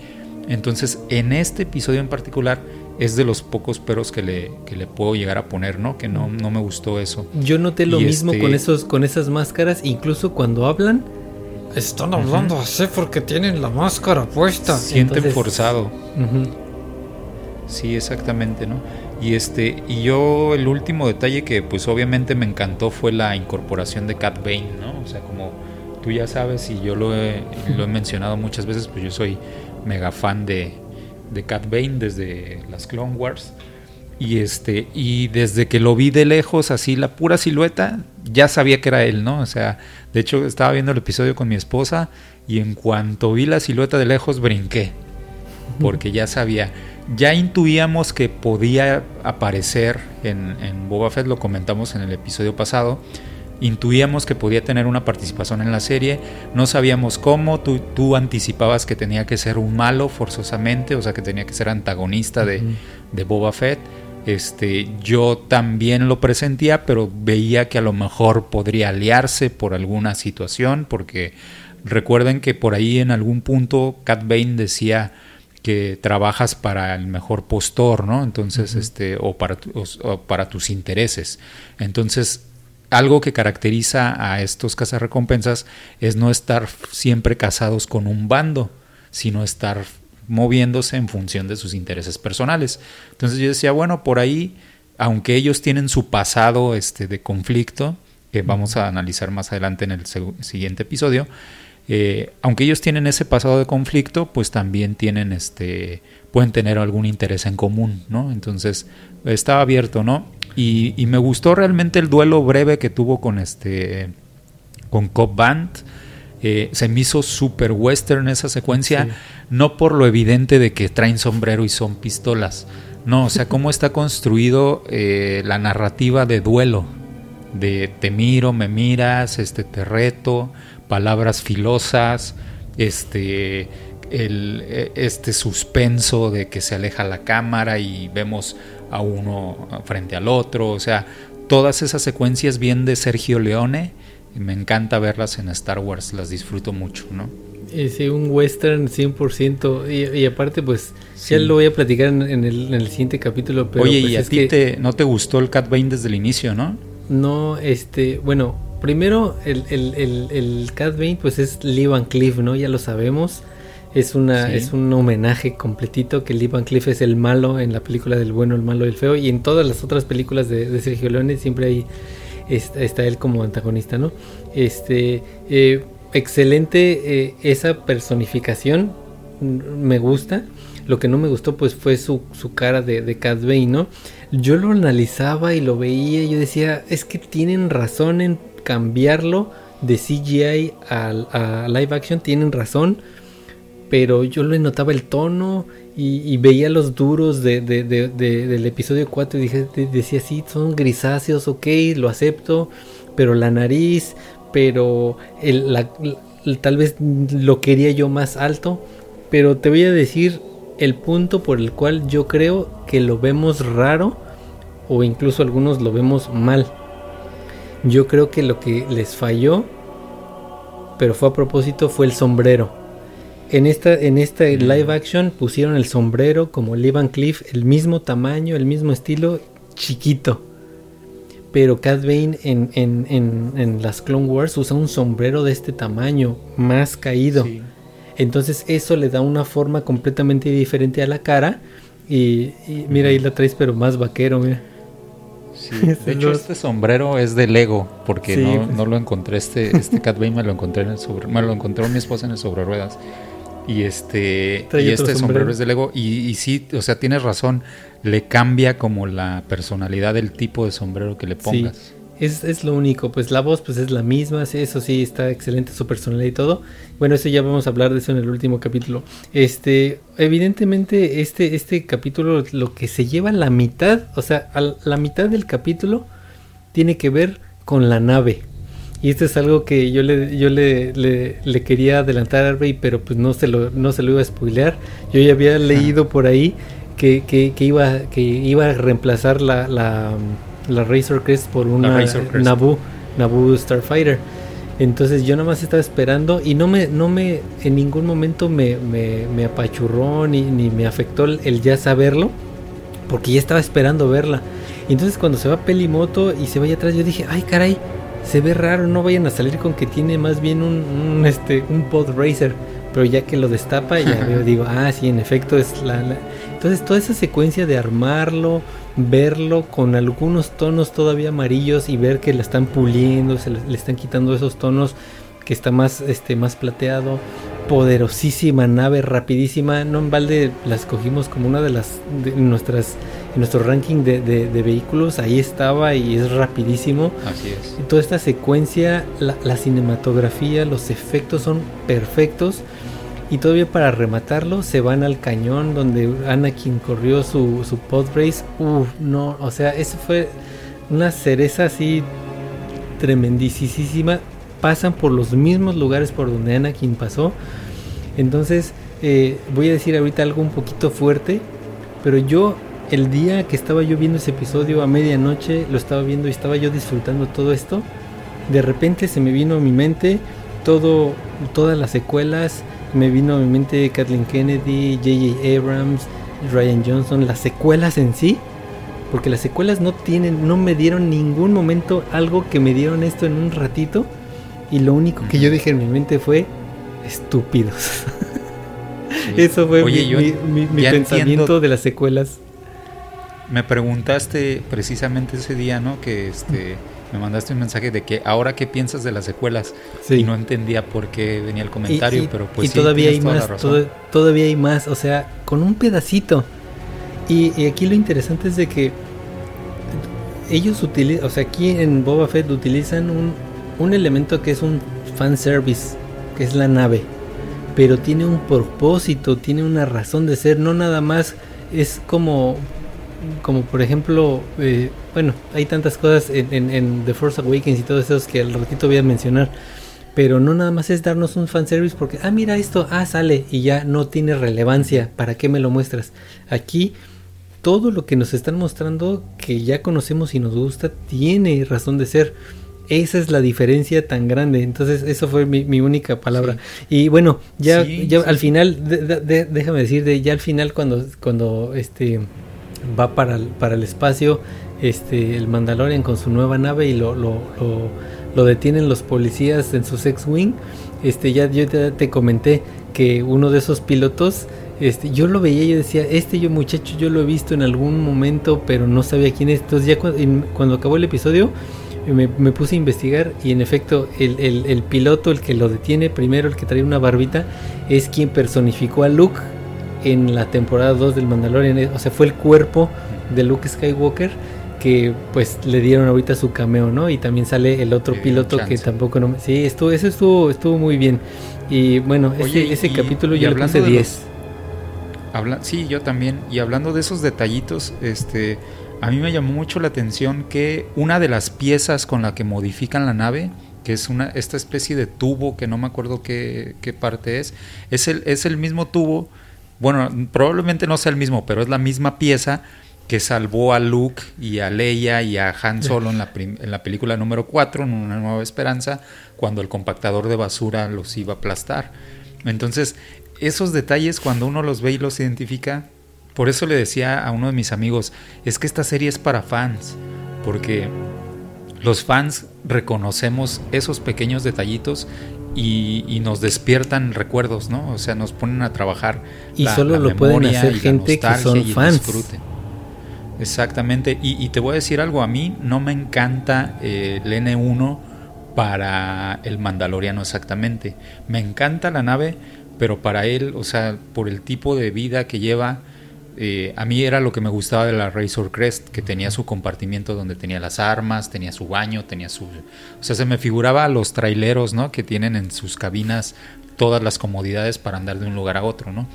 Entonces, en este episodio en particular es de los pocos peros que le, que le puedo llegar a poner, ¿no? Que no, no me gustó eso. Yo noté lo Y mismo este- con esos, con esas máscaras, incluso cuando hablan, Están hablando así porque tienen la máscara puesta. Sienten Entonces- forzado. Sí, exactamente, ¿no? Y este, y yo el último detalle que pues obviamente me encantó fue la incorporación de Cat Bane, ¿no? O sea, como tú ya sabes y yo lo he, lo he mencionado muchas veces, pues yo soy mega fan de, de Cat Bane desde las Clone Wars. Y este, y desde que lo vi de lejos, así la pura silueta, ya sabía que era él, ¿no? O sea, de hecho estaba viendo el episodio con mi esposa y en cuanto vi la silueta de lejos brinqué porque ya sabía, ya intuíamos que podía aparecer en, en Boba Fett, lo comentamos en el episodio pasado, intuíamos que podía tener una participación en la serie, no sabíamos cómo, tú, tú anticipabas que tenía que ser un malo forzosamente, o sea que tenía que ser antagonista de Boba Fett, Este, yo también lo presentía, pero veía que a lo mejor podría aliarse por alguna situación, porque recuerden que por ahí en algún punto Cat Bane decía que trabajas para el mejor postor, ¿no? Entonces, este, o para, o para tus intereses. Entonces, algo que caracteriza a estos cazarrecompensas es no estar siempre casados con un bando, sino estar moviéndose en función de sus intereses personales. Entonces yo decía, bueno, por ahí, aunque ellos tienen su pasado este, de conflicto, que vamos a analizar más adelante en el siguiente episodio, eh, aunque ellos tienen ese pasado de conflicto, pues también tienen este, pueden tener algún interés en común, ¿no? Entonces estaba abierto, ¿no? Y, y me gustó realmente el duelo breve que tuvo con este, con Cobb Band eh, se me hizo super western esa secuencia, no por lo evidente de que traen sombrero y son pistolas. No, o sea, cómo está construido eh, la narrativa de duelo, de te miro, me miras, este te reto, palabras filosas, este el, e, este suspenso de que se aleja la cámara y vemos a uno frente al otro, o sea, todas esas secuencias bien de Sergio Leone me encanta verlas en Star Wars, las disfruto mucho, ¿no? Sí, un western 100%. Y, y aparte, pues, ya lo voy a platicar en, el, siguiente capítulo. Pero Oye, pues y a ti te, no te gustó el Cat Bane desde el inicio, ¿no? No, este, bueno, primero el, el, el, el Cat Bane, pues es Lee Van Cliff, ¿no? Ya lo sabemos. Es, una, es un homenaje completito que Lee Van Cliff es el malo en la película del bueno, el malo y el feo. Y en todas las otras películas de, de Sergio Leone siempre hay está, él como antagonista, ¿no? Este, eh, excelente eh, esa personificación, me gusta. Lo que no me gustó pues fue su, cara de, de Cat Bane, ¿no? Yo lo analizaba y lo veía y yo decía, es que tienen razón en cambiarlo de CGI a, live action, tienen razón, pero yo le notaba el tono y, veía los duros de, del episodio 4 y dije, decía, sí, son grisáceos, ok, lo acepto, pero la nariz, pero tal vez lo quería yo más alto, pero te voy a decir el punto por el cual yo creo que lo vemos raro o incluso algunos lo vemos mal. Yo creo que lo que les falló, pero fue a propósito, fue el sombrero en esta, en esta mm. live action pusieron el sombrero como Lee Van Cliff, el mismo tamaño, el mismo estilo, chiquito. Pero Cat Bane en, en, en, las Clone Wars usa un sombrero de este tamaño, más caído. Entonces eso le da una forma completamente diferente a la cara. Y, mira, ahí la traes, pero más vaquero, mira. de hecho, este sombrero es de Lego, porque no, no, lo encontré. Este, este Cat Bane me lo encontré en el sobre, me lo encontró mi esposa en el sobre ruedas. Y este, y este sombrero. es de Lego. Y, y, sí, o sea, tienes razón. Le cambia como la personalidad del tipo de sombrero que le pongas. Sí. Es, es, lo único, pues la voz pues es la misma, eso sí, está excelente su personalidad y todo. Bueno, eso ya vamos a hablar de eso en el último capítulo. Este, evidentemente este, este capítulo lo que se lleva la mitad, o sea, la mitad del capítulo tiene que ver con la nave. Y esto es algo que yo le, yo le, le, quería adelantar a Arby, pero pues no se lo, no se lo iba a spoilear. Yo ya había leído por ahí que, que, que, iba, que iba a reemplazar la, la, la Razor Crest por una Naboo, Naboo Starfighter. Entonces yo nada más estaba esperando y no me, no me, en ningún momento me, me, me apachurró ni, ni, me afectó el, ya saberlo, porque ya estaba esperando verla. Y entonces cuando se va Pelimoto y se vaya atrás, yo dije, ay caray, se ve raro, no vayan a salir con que tiene más bien un, este un pod racer, pero ya que lo destapa ya veo, digo, ah, sí, en efecto es la, entonces toda esa secuencia de armarlo, verlo con algunos tonos todavía amarillos y ver que la están puliendo, se le, están quitando esos tonos que está más este más plateado, poderosísima nave, rapidísima, no en balde la escogimos como una de las de nuestras nuestro ranking de, vehículos, ahí estaba y es rapidísimo. Así es. Y toda esta secuencia, la, cinematografía, los efectos son perfectos. Y todavía para rematarlo, se van al cañón donde Anakin corrió su, su pod race. Uf, no, o sea, eso fue una cereza así tremendísima. Pasan por los mismos lugares por donde Anakin pasó. Entonces, eh, voy a decir ahorita algo un poquito fuerte, pero yo el día que estaba yo viendo ese episodio a medianoche, lo estaba viendo y estaba yo disfrutando todo esto, de repente se me vino a mi mente todo, todas las secuelas, me vino a mi mente Kathleen Kennedy, J.J. Abrams, Ryan Johnson, las secuelas en sí, porque las secuelas no tienen, no me dieron ningún momento algo que me dieron esto en un ratito, y lo único que yo dije en mi mente fue estúpidos. Eso fue mi, pensamiento de las secuelas. Me preguntaste precisamente ese día, ¿no? Que este me mandaste un mensaje de que ahora qué piensas de las secuelas. Y no entendía por qué venía el comentario, pero pues y todavía hay más, todavía hay más, o sea, con un pedacito. Y, aquí lo interesante es de que ellos utilizan, o sea, aquí en Boba Fett utilizan un, un elemento que es un fanservice, que es la nave, pero tiene un propósito, tiene una razón de ser, no nada más es como como por ejemplo, eh, bueno, hay tantas cosas en, The Force Awakens y todos esos que al ratito voy a mencionar. Pero no nada más es darnos un fanservice porque, ah, mira esto, ah, sale y ya no tiene relevancia. ¿Para qué me lo muestras? Aquí todo lo que nos están mostrando que ya conocemos y nos gusta tiene razón de ser. Esa es la diferencia tan grande. Entonces, eso fue mi, única palabra. Y bueno, ya, ya al final, déjame decir, de, ya al final cuando, cuando este va para el, para el espacio este el Mandalorian con su nueva nave y lo, lo, lo, detienen los policías en su X-Wing. Este, ya yo te, comenté que uno de esos pilotos, este, yo lo veía y yo decía, este yo muchacho yo lo he visto en algún momento, pero no sabía quién es. Entonces ya cuando, acabó el episodio, me, puse a investigar y en efecto el, el, el, piloto, el que lo detiene primero, el que trae una barbita, es quien personificó a Luke en la temporada 2 del Mandalorian. O sea, fue el cuerpo de Luke Skywalker que pues le dieron ahorita su cameo, ¿no? Y también sale el otro piloto que tampoco no... Sí, estuvo, eso estuvo, estuvo muy bien. Y bueno, ese, capítulo ya le puse 10. Habla, sí, yo también. Y hablando de esos detallitos, este, a mí me llamó mucho la atención que una de las piezas con la que modifican la nave, que es una, esta especie de tubo que no me acuerdo qué, qué parte es, es el, es el mismo tubo bueno, probablemente no sea el mismo, pero es la misma pieza que salvó a Luke y a Leia y a Han Solo en la, en la película número 4, en Una Nueva Esperanza, cuando el compactador de basura los iba a aplastar. Entonces, esos detalles cuando uno los ve y los identifica, por eso le decía a uno de mis amigos, es que esta serie es para fans, porque los fans reconocemos esos pequeños detallitos y, nos despiertan recuerdos, ¿no? O sea, nos ponen a trabajar. Y solo lo pueden hacer gente que son fans. Exactamente. Y, te voy a decir algo, a mí no me encanta eh, el N1 para el Mandaloriano exactamente. Me encanta la nave, pero para él, o sea, por el tipo de vida que lleva, eh, a mí era lo que me gustaba de la Razor Crest, que tenía su compartimiento donde tenía las armas, tenía su baño, tenía su... O sea, se me figuraba los traileros, ¿no? Que tienen en sus cabinas todas las comodidades para andar de un lugar a otro, ¿no?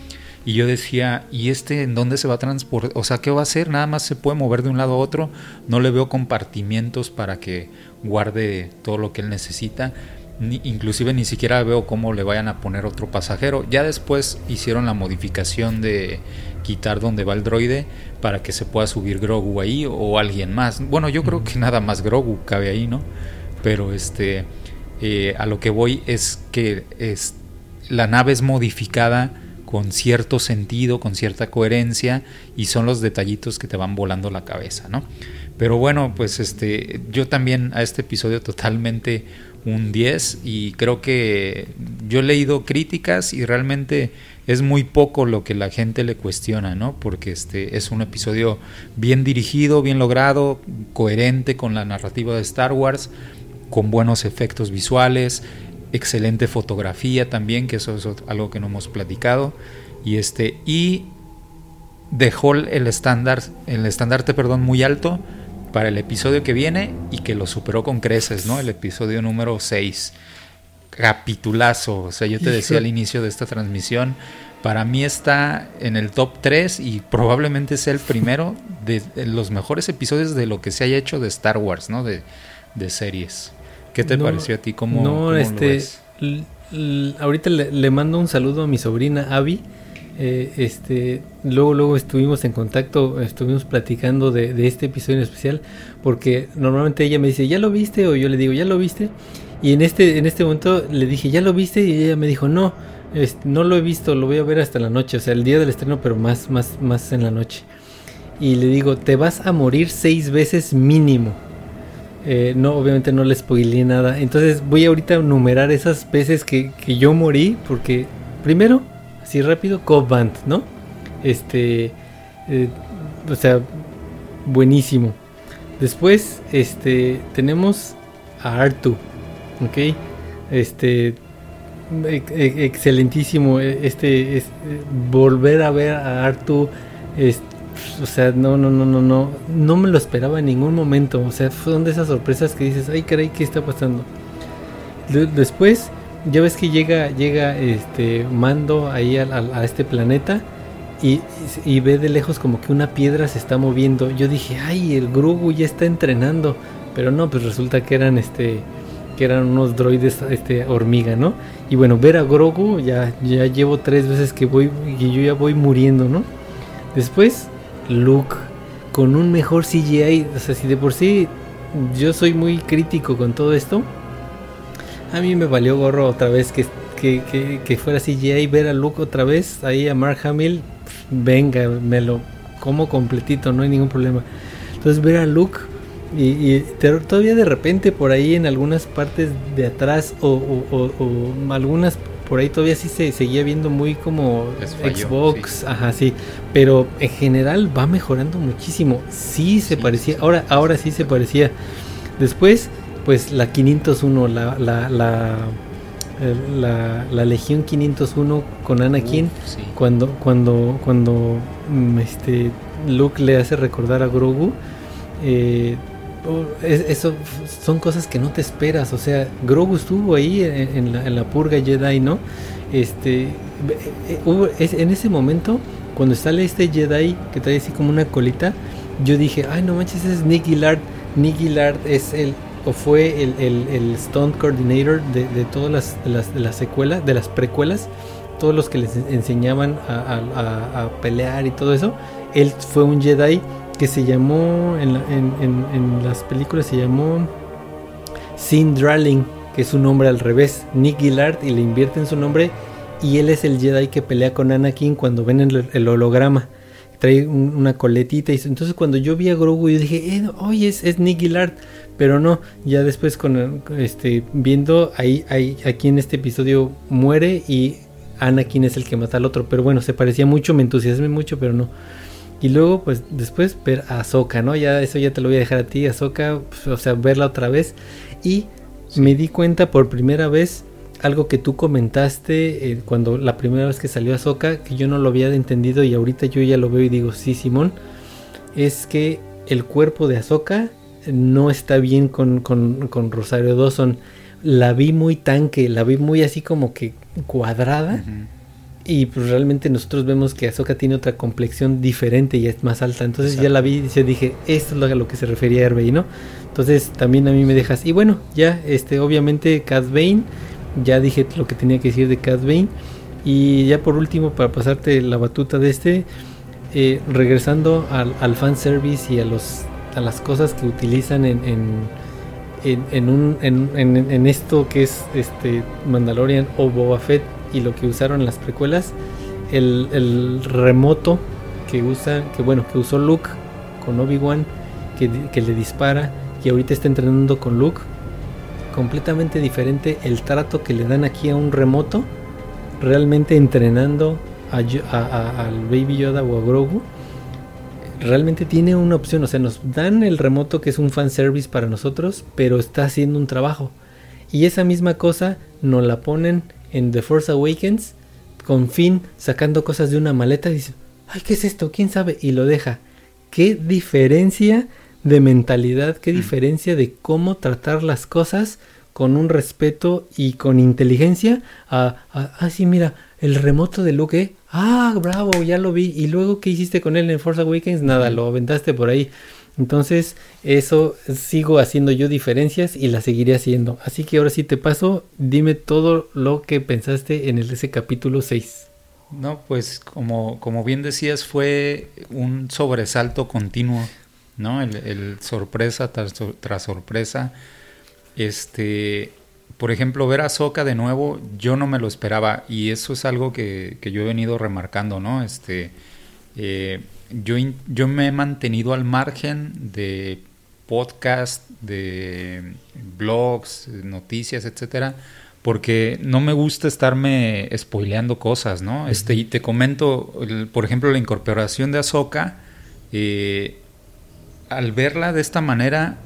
Y yo decía, ¿y este en dónde se va a transportar? O sea, ¿qué va a hacer? Nada más se puede mover de un lado a otro. No le veo compartimientos para que guarde todo lo que él necesita. Ni, inclusive ni siquiera veo cómo le vayan a poner otro pasajero. Ya después hicieron la modificación de quitar donde va el droide para que se pueda subir Grogu ahí o alguien más. Bueno, yo creo que nada más Grogu cabe ahí, ¿no? Pero este, eh, a lo que voy es que es, la nave es modificada con cierto sentido, con cierta coherencia y son los detallitos que te van volando la cabeza, ¿no? Pero bueno, pues este, yo también a este episodio totalmente un 10 y creo que yo he leído críticas y realmente es muy poco lo que la gente le cuestiona, ¿no? Porque este es un episodio bien dirigido, bien logrado, coherente con la narrativa de Star Wars, con buenos efectos visuales, excelente fotografía también, que eso es algo que no hemos platicado y este y dejó el estándar el estandarte, perdón, muy alto para el episodio que viene y que lo superó con creces, ¿no? El episodio número 6 capitulazo. O sea, yo te decía al inicio de esta transmisión, para mí está en el top 3 y probablemente sea el primero de, los mejores episodios de lo que se haya hecho de Star Wars, ¿no? De, series. ¿Qué te pareció a ti? ¿Cómo, no, este, ahorita le, mando un saludo a mi sobrina Abby, eh, este, luego, luego estuvimos en contacto, estuvimos platicando de, este episodio en especial, porque normalmente ella me dice, ¿ya lo viste? O yo le digo, ¿ya lo viste? Y en este, en este momento le dije, ¿ya lo viste? Y ella me dijo, no, no lo he visto, lo voy a ver hasta la noche, o sea, el día del estreno, pero más, más, más en la noche. Y le digo, te vas a morir seis veces mínimo. Eh, no, obviamente no le spoileé nada. Entonces voy ahorita a numerar esas veces que, que yo morí, porque primero así rápido, Cobb Band, ¿no? Este, eh, o sea, buenísimo. Después, este, tenemos a Artu, ¿ok? Este, excelentísimo, e, este, es, volver a ver a Artu, o sea, no, no, no, no, no, no me lo esperaba en ningún momento, o sea, fueron de esas sorpresas que dices, ay caray, ¿qué está pasando? Después, ya ves que llega, llega este Mando ahí a, este planeta y, ve de lejos como que una piedra se está moviendo. Yo dije, ay, el Grogu ya está entrenando. Pero no, pues resulta que eran este que eran unos droides este hormiga, ¿no? Y bueno, ver a Grogu ya, ya llevo tres veces que voy y yo ya voy muriendo, ¿no? Después, Luke con un mejor CGI, o sea, si de por sí yo soy muy crítico con todo esto, a mí me valió gorro otra vez que, que, que, fuera CGI ver a Luke otra vez, ahí a Mark Hamill, venga, me lo como completito, no hay ningún problema. Entonces ver a Luke y, todavía de repente por ahí en algunas partes de atrás o, algunas por ahí todavía sí se seguía viendo muy como Xbox, ajá, sí, pero en general va mejorando muchísimo. Sí se parecía, ahora ahora sí se parecía. Después pues la 501, la, la, la, la, Legión 501 con Anakin, cuando, cuando, cuando mm, este, Luke le hace recordar a Grogu, eh, oh, eso son cosas que no te esperas, o sea, Grogu estuvo ahí en, la, en la, purga Jedi, ¿no? Este, eh, en ese momento, cuando sale este Jedi que trae así como una colita, yo dije, ay no manches, ese es Nick Gillard. Nick Gillard es el o fue el, el, stunt coordinator de, de todas las, las, las secuelas, de las precuelas, todos los que les enseñaban a, pelear y todo eso. Él fue un Jedi que se llamó, en, en, las películas se llamó Sin Dralling, que es su nombre al revés, Nick Gillard, y le invierten su nombre. Y él es el Jedi que pelea con Anakin cuando ven el, holograma trae una coletita. Y entonces cuando yo vi a Grogu, yo dije, eh, oye, es, es Nick Gillard. Pero no, ya después con este viendo ahí, ahí aquí en este episodio muere y Anakin es el que mata al otro. Pero bueno, se parecía mucho, me entusiasmé mucho, pero no. Y luego, pues después ver a Ahsoka, ¿no? Ya eso ya te lo voy a dejar a ti, Ahsoka, pues, o sea, verla otra vez. Y me di cuenta por primera vez algo que tú comentaste eh, cuando la primera vez que salió Ahsoka, que yo no lo había entendido y ahorita yo ya lo veo y digo, sí, Simón, es que el cuerpo de Ahsoka no está bien con, con, Rosario Dawson. La vi muy tanque, la vi muy así como que cuadrada. Y pues realmente nosotros vemos que Ahsoka tiene otra complexión diferente y es más alta. Entonces ya la vi y se dije, esto es lo a lo que se refería Hervey, ¿no? Entonces también a mí me dejas. Y bueno, ya, este, obviamente Cat Bane. Ya dije lo que tenía que decir de Cat Bane. Y ya por último, para pasarte la batuta de este, eh, regresando al, al fanservice y a los a las cosas que utilizan en, en, en, esto que es este Mandalorian o Boba Fett y lo que usaron en las precuelas, el, el remoto que usa, que bueno, que usó Luke con Obi-Wan, que, que le dispara y ahorita está entrenando con Luke, completamente diferente el trato que le dan aquí a un remoto, realmente entrenando al Baby Yoda o a Grogu realmente tiene una opción, o sea, nos dan el remoto que es un fanservice para nosotros, pero está haciendo un trabajo. Y esa misma cosa nos la ponen en The Force Awakens, con Finn sacando cosas de una maleta y dice, ay, ¿qué es esto? ¿Quién sabe? Y lo deja. ¿Qué diferencia de mentalidad, qué mm. diferencia de cómo tratar las cosas con un respeto y con inteligencia? A, ah, sí, mira, el remoto de Luke, ah, bravo, ya lo vi. Y luego, ¿qué hiciste con él en Force Awakens? Nada, lo aventaste por ahí. Entonces, eso sigo haciendo yo diferencias y la seguiré haciendo. Así que ahora sí te paso, dime todo lo que pensaste en el, ese capítulo 6. No, pues como, como bien decías, fue un sobresalto continuo, ¿no? El, sorpresa tras, tras, sorpresa. Este, por ejemplo, ver a Soca de nuevo, yo no me lo esperaba y eso es algo que, que yo he venido remarcando, ¿no? Este, eh, yo, yo me he mantenido al margen de podcast, de blogs, noticias, etcétera, porque no me gusta estarme spoileando cosas, ¿no? Este, y te comento, por ejemplo, la incorporación de Ahsoka, eh, al verla de esta manera,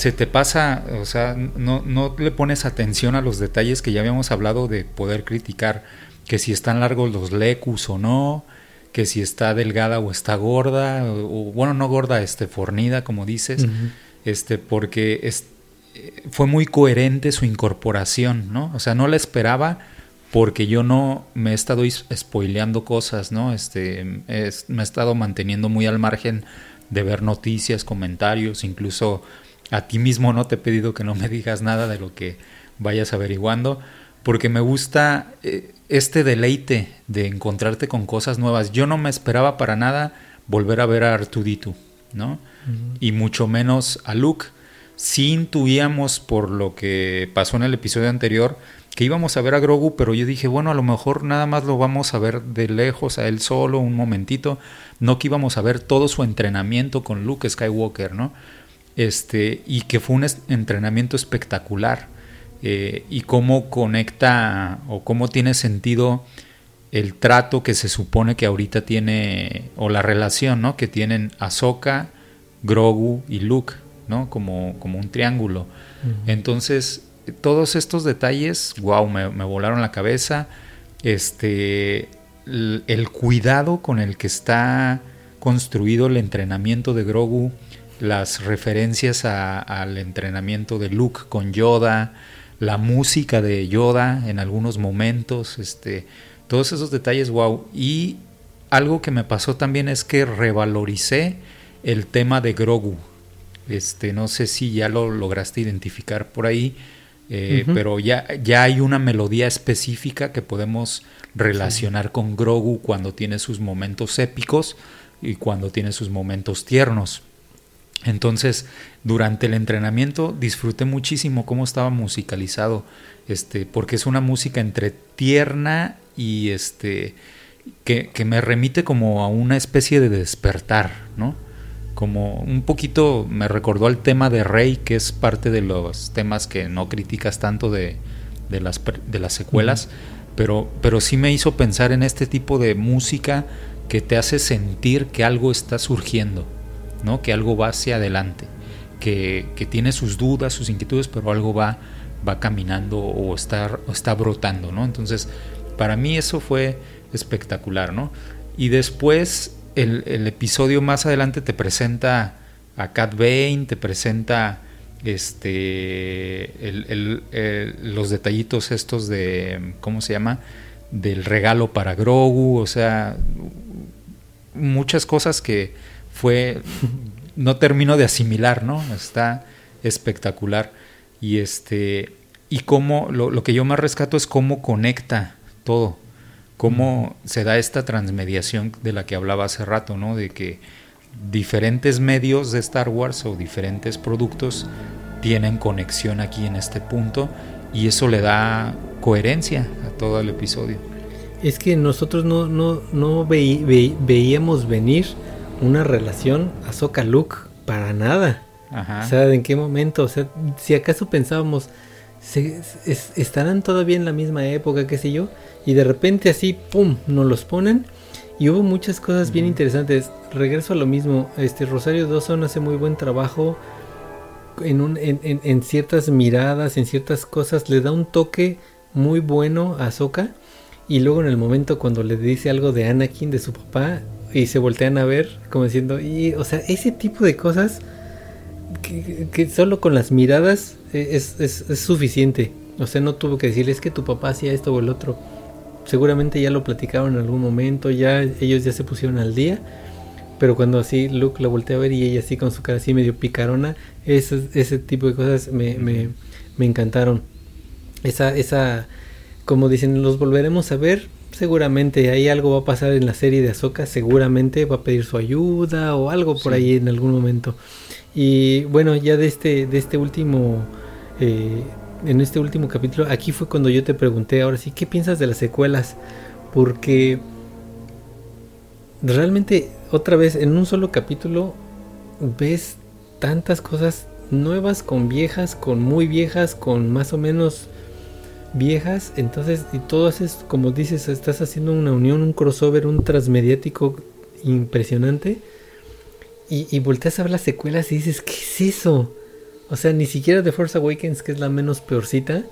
se te pasa, o sea, no, no le pones atención a los detalles que ya habíamos hablado de poder criticar, que si están largos los lecus o no, que si está delgada o está gorda, o, bueno, no gorda, este, fornida, como dices, este, porque es, fue muy coherente su incorporación, ¿no? O sea, no la esperaba porque yo no me he estado spoileando cosas, ¿no? Este, me he estado manteniendo muy al margen de ver noticias, comentarios, incluso a ti mismo no te he pedido que no me digas nada de lo que vayas averiguando, porque me gusta eh, este deleite de encontrarte con cosas nuevas. Yo no me esperaba para nada volver a ver a Artuditu, ¿no? Y mucho menos a Luke sí intuíamos por lo que pasó en el episodio anterior que íbamos a ver a Grogu, pero yo dije, bueno, a lo mejor nada más lo vamos a ver de lejos a él solo un momentito, no que íbamos a ver todo su entrenamiento con Luke Skywalker, ¿no? Este, y que fue un entrenamiento espectacular. Eh, y cómo conecta o cómo tiene sentido el trato que se supone que ahorita tiene, o la relación, ¿no? Que tienen Ahsoka, Grogu y Luke. ¿no? Como, como un triángulo. Entonces, todos estos detalles, wow, me, volaron la cabeza. Este, el, cuidado con el que está construido el entrenamiento de Grogu, las referencias al entrenamiento de Luke con Yoda, la música de Yoda en algunos momentos, este, todos esos detalles, wow. Y algo que me pasó también es que revaloricé el tema de Grogu, este, no sé si ya lo lograste identificar por ahí, eh, pero ya, ya hay una melodía específica que podemos relacionar con Grogu cuando tiene sus momentos épicos y cuando tiene sus momentos tiernos. Entonces, durante el entrenamiento disfruté muchísimo cómo estaba musicalizado, este, porque es una música entre tierna y este que, que me remite como a una especie de despertar, ¿no? como un poquito me recordó al tema de Rey, que es parte de los temas que no criticas tanto de, de, las, de las secuelas, pero, pero sí me hizo pensar en este tipo de música que te hace sentir que algo está surgiendo, ¿no? que algo va hacia adelante, que, que tiene sus dudas, sus inquietudes, pero algo va, va caminando o está, está brotando. ¿no? Entonces, para mí eso fue espectacular. ¿no? Y después el, episodio más adelante te presenta a Cat Bane, te presenta este los detallitos estos de cómo se llama del regalo para Grogu o sea muchas cosas que fue no termino de asimilar no está espectacular y este y cómo lo, lo que yo más rescato es cómo conecta todo cómo se da esta transmediación de la que hablaba hace rato, ¿no? De que diferentes medios de Star Wars o diferentes productos tienen conexión aquí en este punto y eso le da coherencia a todo el episodio. Es que nosotros no, no, no veíamos venir una relación a Luke para nada. O sea, ¿en qué momento? O sea, si acaso pensábamos, ¿se, ¿estarán todavía en la misma época, qué sé yo? Y de repente así, ¡pum!, nos los ponen. Y hubo muchas cosas bien interesantes. Regreso a lo mismo. Este Rosario Dawson hace muy buen trabajo en, un, en, en, ciertas miradas, en ciertas cosas. Le da un toque muy bueno a Soka. Y luego en el momento cuando le dice algo de Anakin, de su papá, y se voltean a ver, como diciendo, y, o sea, ese tipo de cosas que, que solo con las miradas es, es, es, suficiente. O sea, no tuvo que decirle, es que tu papá hacía esto o el otro seguramente ya lo platicaron en algún momento, ya ellos ya se pusieron al día. Pero cuando así Luke lo voltea a ver y ella así con su cara así medio picarona, ese, ese tipo de cosas me, me, encantaron. Esa, esa, como dicen, los volveremos a ver, seguramente ahí algo va a pasar en la serie de Ahsoka, seguramente va a pedir su ayuda o algo por Sí. ahí en algún momento. Y bueno, ya de este, de este último, eh, en este último capítulo, aquí fue cuando yo te pregunté, ahora sí, ¿qué piensas de las secuelas? Porque realmente, otra vez, en un solo capítulo, ves tantas cosas nuevas con viejas, con muy viejas, con más o menos viejas, entonces, y todo es, como dices, estás haciendo una unión, un crossover, un transmediático impresionante, y, y volteas a ver las secuelas y dices, ¿qué es eso? O sea, ni siquiera The Force Awakens, que es la menos peorcita,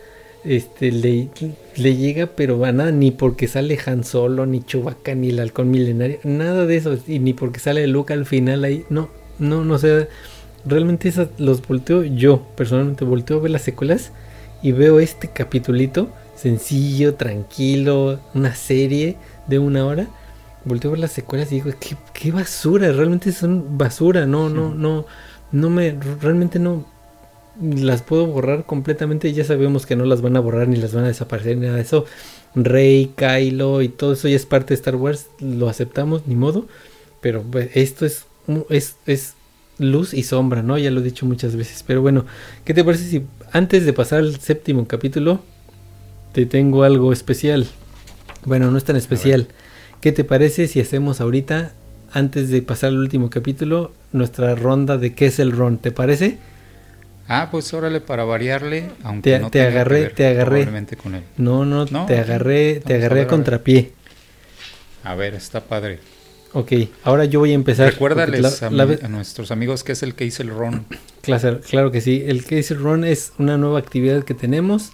este, le, le llega, pero a nada, ni porque sale Han Solo, ni Chewbacca, ni el halcón milenario, nada de eso, y ni porque sale Luke al final ahí, no, no, no, o sea, realmente esas los volteo, yo personalmente volteo a ver las secuelas y veo este capitulito sencillo, tranquilo, una serie de una hora. Volteo a ver las secuelas y digo, qué, qué basura, realmente son basura, no, no, no, no me, realmente no las puedo borrar completamente. Ya sabemos que no las van a borrar ni las van a desaparecer ni nada de eso. Rey, Kylo y todo eso ya es parte de Star Wars, lo aceptamos, ni modo. Pero pues, esto es, es luz y sombra, ¿no? Ya lo he dicho muchas veces. Pero bueno, ¿qué te parece si antes de pasar al séptimo capítulo te tengo algo especial? Bueno, no es tan especial. ¿Qué te parece si hacemos ahorita, antes de pasar al último capítulo, nuestra ronda de qué es el ron? ¿Te parece? Ah, pues órale, para variarle, aunque Te- no te que agarré, ver te agarré. con él. No, no, No, te agarré, te agarré a contrapié. A ver, está padre. Ok, ahora yo voy a empezar. Recuérdales porque a, la- la a nuestros amigos que es el el ron. Claro, claro que sí. El Case Run es una nueva actividad que tenemos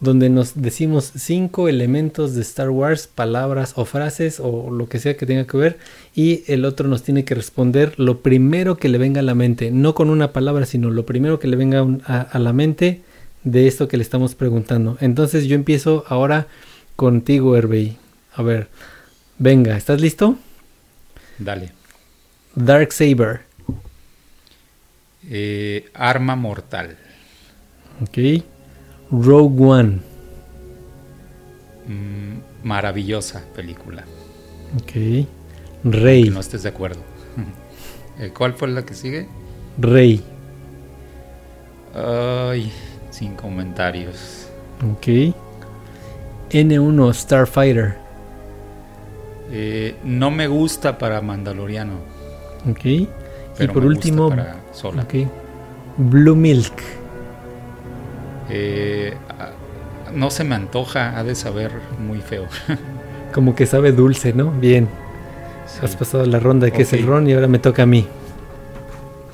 donde nos decimos cinco elementos de Star Wars, palabras o frases o lo que sea que tenga que ver y el otro nos tiene que responder lo primero que le venga a la mente, no con una palabra, sino lo primero que le venga un- a, a la mente de esto que le estamos preguntando. Entonces yo empiezo ahora contigo, Herbey. A ver, venga, ¿estás listo? Dale. Dark Saber. Eh, arma mortal. Ok. Rogue One. Mm, maravillosa película. Ok. Rey. Que no estés de acuerdo. Eh, ¿Cuál fue la que sigue? Rey. Ay, sin comentarios. Ok. N1 Starfighter. Eh, no me gusta para Mandaloriano. Ok. Y por último, para sola. ok. Blue Milk. Eh, no se me antoja, ha de saber muy feo. Como que sabe dulce, ¿no? Bien. Sí. Has pasado la ronda de que es el ron y ahora me toca a mí.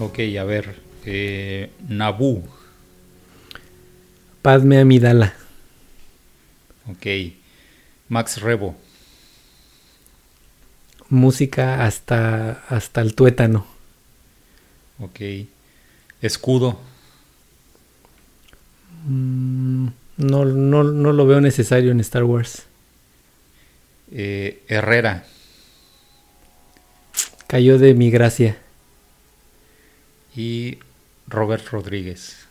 Ok, a ver. Eh, Naboo. Padme Amidala. Ok. Max Rebo. Música hasta, hasta el tuétano. Ok. Escudo. Mm, no, no, no lo veo necesario en Star Wars. Eh, Herrera. Cayó de mi gracia. Y Robert Rodríguez.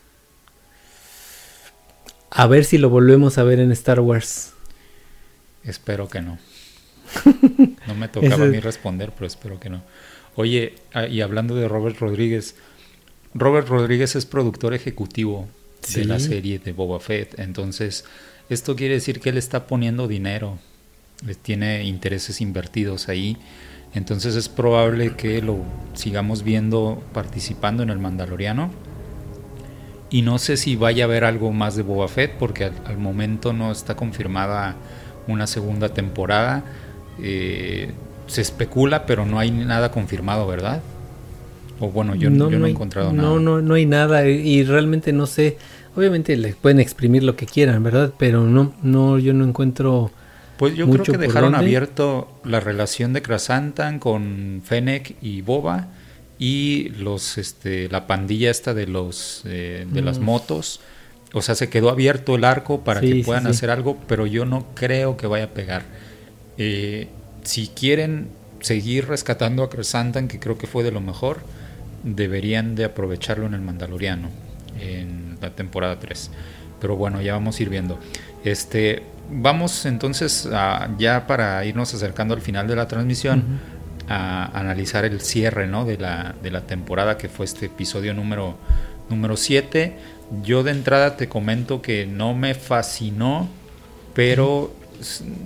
A ver si lo volvemos a ver en Star Wars. Espero que no. No me tocaba a mí responder, pero espero que no. Oye, ah, y hablando de Robert Rodríguez, Robert Rodríguez es productor ejecutivo Sí. de la serie de Boba Fett. Entonces, esto quiere decir que él está poniendo dinero, tiene intereses invertidos ahí. Entonces es probable que lo sigamos viendo participando en el Mandaloriano. Y no sé si vaya a haber algo más de Boba Fett, porque al, al momento no está confirmada una segunda temporada. Eh, se especula, pero no hay nada confirmado, ¿verdad? O bueno, yo no, yo no he encontrado no, nada. No, no hay nada y- realmente no sé. Obviamente le pueden exprimir lo que quieran, ¿verdad? Pero no, no, yo no encuentro. Pues yo mucho creo que dejaron dónde. abierto la relación de Krasantan con Fennec y Boba y los este la pandilla esta de los eh, de las Mm. motos. O sea, se quedó abierto el arco para Sí, que puedan sí. hacer algo, pero yo no creo que vaya a pegar. Eh, si quieren seguir rescatando a Krasantan, que creo que fue de lo mejor, deberían de aprovecharlo en el Mandaloriano, en la temporada 3. pero bueno, ya vamos a ir viendo. Este, vamos entonces a, ya para irnos acercando al final de la transmisión a analizar el cierre ¿no? de, la, de la temporada que fue este episodio número número 7. Yo de entrada te comento que no me fascinó, pero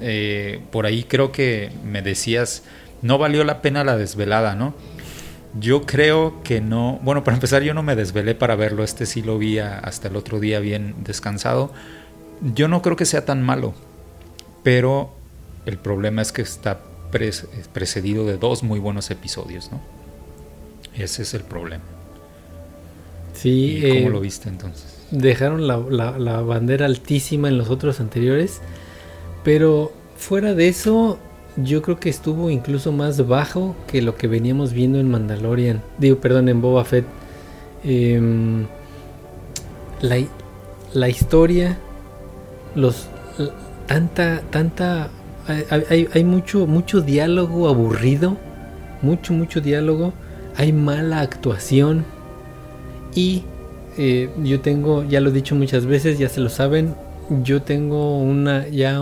eh, por ahí creo que me decías, no valió la pena la desvelada, ¿no? Yo creo que no, bueno, para empezar yo no me desvelé para verlo, este sí lo vi hasta el otro día bien descansado. Yo no creo que sea tan malo, pero el problema es que está precedido de dos muy buenos episodios, ¿no? Ese es el problema. Sí. ¿Y ¿Cómo eh, lo viste entonces? Dejaron la, la, bandera altísima en los otros anteriores, pero fuera de eso, yo creo que estuvo incluso más bajo que lo que veníamos viendo en Mandalorian. Digo, perdón, en Boba Fett. Em, la, la, historia, los tanta, tanta, hay, hay, mucho, mucho diálogo aburrido, mucho, mucho diálogo. Hay mala actuación y eh, yo tengo, ya lo he dicho muchas veces, ya se lo saben, yo tengo una ya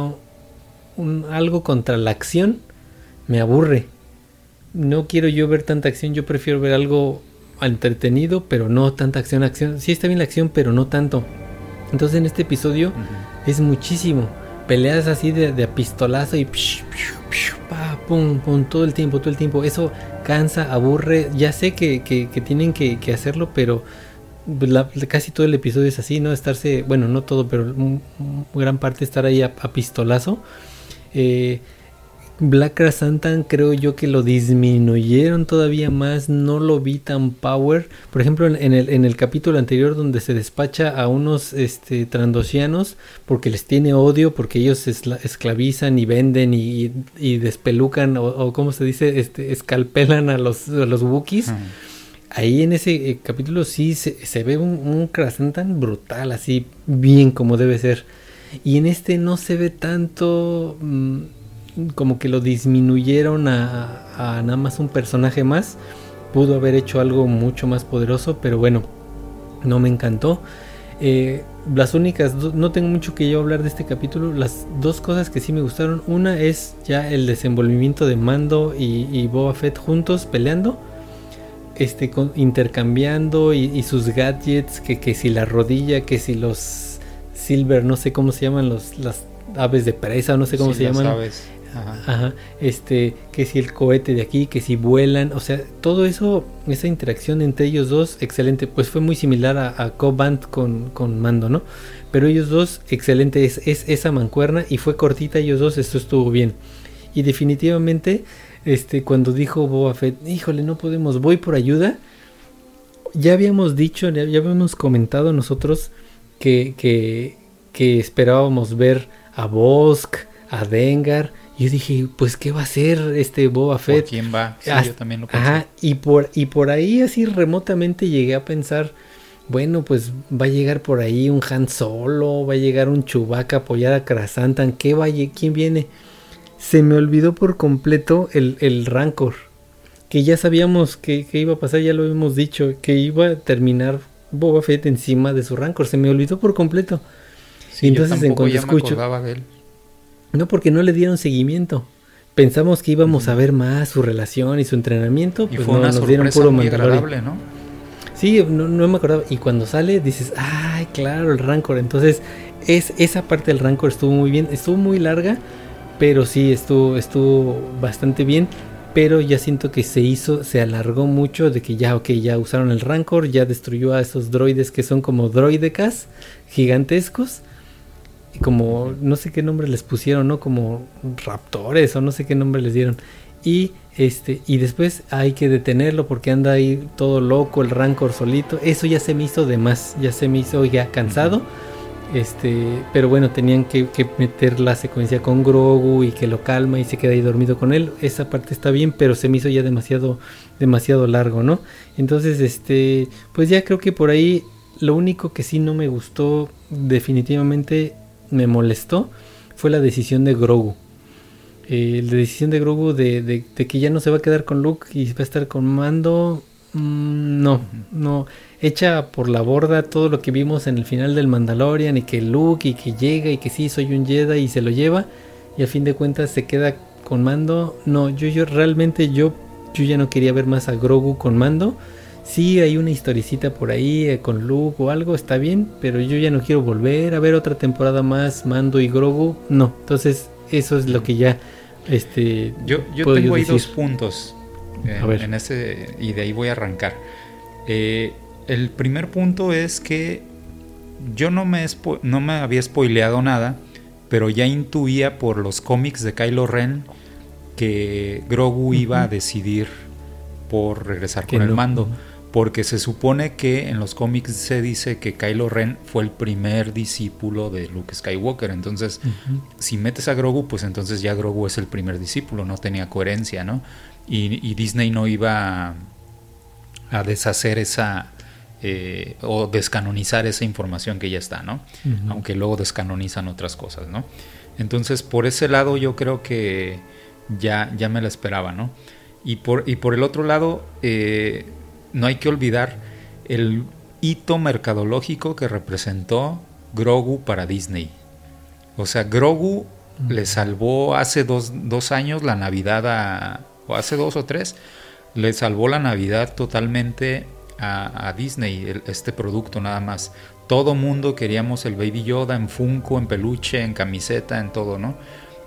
un, algo contra la acción, me aburre. No quiero yo ver tanta acción, yo prefiero ver algo entretenido, pero no tanta acción, acción. Sí está bien la acción, pero no tanto. Entonces en este episodio es muchísimo. Peleas así de, de apistolazo y pum, pum, todo el tiempo, todo el tiempo. Eso cansa, aburre. Ya sé que, que, tienen que, que, hacerlo, pero casi todo el episodio es así, ¿no? Estarse, bueno, no todo, pero gran parte estar ahí a, pistolazo. Eh, Black Santan creo yo que lo disminuyeron todavía más, no lo vi tan power. Por ejemplo, en, el, en el capítulo anterior donde se despacha a unos este, trandosianos porque les tiene odio, porque ellos esclavizan y venden y, despelucan o, como se dice, este, escalpelan a los, a los Wookiees ahí en ese eh, capítulo sí se, ve un, un tan brutal, así bien como debe ser. Y en este no se ve tanto mm, como que lo disminuyeron a, nada más un personaje más. Pudo haber hecho algo mucho más poderoso, pero bueno, no me encantó. Eh, las únicas, no tengo mucho que yo hablar de este capítulo. Las dos cosas que sí me gustaron. Una es ya el desenvolvimiento de Mando y, y Boba Fett juntos peleando este, intercambiando y, sus gadgets, que, que si la rodilla, que si los silver, no sé cómo se llaman, los, las aves de presa, no sé cómo se llaman. Ajá. este, que si el cohete de aquí, que si vuelan, o sea, todo eso, esa interacción entre ellos dos, excelente, pues fue muy similar a, a Cobant con, con Mando, ¿no? Pero ellos dos, excelente, es, es esa mancuerna y fue cortita ellos dos, esto estuvo bien. Y definitivamente este, cuando dijo Boba Fett, híjole, no podemos, voy por ayuda. Ya habíamos dicho, ya, habíamos comentado nosotros que, que, que esperábamos ver a Bosk, a Dengar. Yo dije, pues, ¿qué va a hacer este Boba Fett? ¿Por quién va? Sí, yo también lo pensé. Ajá, y por, y por ahí así remotamente llegué a pensar, bueno, pues va a llegar por ahí un Han Solo, va a llegar un Chewbacca a apoyar a Krasantan, ¿qué va ¿quién viene? se me olvidó por completo el, Rancor. Que ya sabíamos que, iba a pasar, ya lo hemos dicho, que iba a terminar Boba Fett encima de su Rancor. Se me olvidó por completo. Sí, entonces en cuanto escucho. No, porque no le dieron seguimiento. Pensamos que íbamos a ver más su relación y su entrenamiento. Pues fue una nos dieron puro muy agradable, ¿no? Sí, no, no, me acordaba. Y cuando sale dices, ay, claro, el Rancor. Entonces, es, esa parte del Rancor estuvo muy bien. Estuvo muy larga pero sí estuvo, estuvo bastante bien. Pero ya siento que se hizo, se alargó mucho de que ya, ok, ya usaron el Rancor, ya destruyó a esos droides que son como droidecas gigantescos. Y como, no sé qué nombre les pusieron, ¿no? Como raptores o no sé qué nombre les dieron. Y este, y después hay que detenerlo porque anda ahí todo loco, el Rancor solito. Eso ya se me hizo de más, ya se me hizo ya cansado. Este, pero bueno, tenían que, meter la secuencia con Grogu y que lo calma y se queda ahí dormido con él. Esa parte está bien, pero se me hizo ya demasiado, demasiado largo, ¿no? Entonces, este, pues ya creo que por ahí lo único que sí no me gustó, definitivamente me molestó, fue la decisión de Grogu. Eh, la decisión de Grogu de, de, que ya no se va a quedar con Luke y va a estar con Mando, Mm, no, no. Echa por la borda todo lo que vimos en el final del Mandalorian y que Luke y que llega y que sí, soy un Jedi y se lo lleva y a fin de cuentas se queda con mando. No, yo, yo realmente yo, yo ya no quería ver más a Grogu con mando. Sí, hay una historicita por ahí eh, con Luke o algo, está bien, pero yo ya no quiero volver a ver otra temporada más Mando y Grogu. No, entonces eso es lo que ya este yo, yo tengo ahí dos puntos en, ese y de ahí voy a arrancar. Eh, el primer punto es que yo no me, no me había spoileado nada, pero ya intuía por los cómics de Kylo Ren que Grogu iba a decidir por regresar con el mando. Porque se supone que en los cómics se dice que Kylo Ren fue el primer discípulo de Luke Skywalker. Entonces, si metes a Grogu, pues entonces ya Grogu es el primer discípulo, no tenía coherencia, ¿no? Y, Disney no iba a, deshacer esa, eh, o descanonizar esa información que ya está, ¿no? Aunque luego descanonizan otras cosas, ¿no? Entonces, por ese lado yo creo que ya, ya me la esperaba, ¿no? Y por, y por el otro lado, eh, no hay que olvidar el hito mercadológico que representó Grogu para Disney. O sea, Grogu le salvó hace dos, años la Navidad a, o hace dos o tres, le salvó la Navidad totalmente a, Disney, este producto nada más. Todo mundo queríamos el Baby Yoda en Funko, en peluche, en camiseta, en todo, ¿no?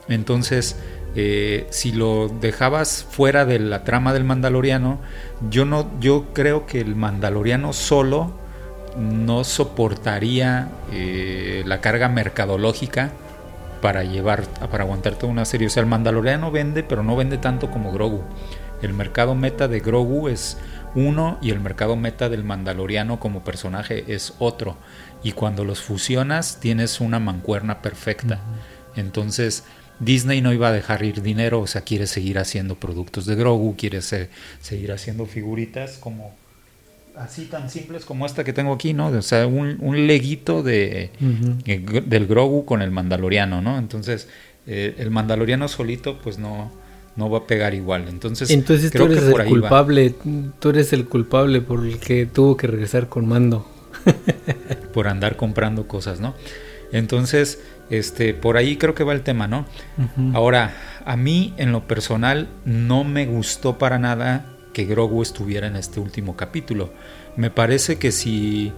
Entonces, eh, si lo dejabas fuera de la trama del Mandaloriano, yo no, yo creo que el Mandaloriano solo no soportaría eh, la carga mercadológica para llevar, para aguantar toda una serie. O sea, el Mandaloriano vende, pero no vende tanto como Grogu. El mercado meta de Grogu es uno y el mercado meta del Mandaloriano como personaje es otro. Y cuando los fusionas tienes una mancuerna perfecta. Entonces, Disney no iba a dejar ir dinero, o sea, quiere seguir haciendo productos de Grogu, quiere seguir haciendo figuritas como así tan simples como esta que tengo aquí, ¿no? O sea, un, leguito de, del Grogu con el Mandaloriano, ¿no? Entonces, eh, el Mandaloriano solito, pues no, no va a pegar igual. Entonces, Entonces tú eres el culpable, tú eres el culpable por el que tuvo que regresar con mando. por andar comprando cosas, ¿no? Entonces, este, por ahí creo que va el tema, ¿no? Ahora, a mí en lo personal no me gustó para nada que Grogu estuviera en este último capítulo. Me parece que si,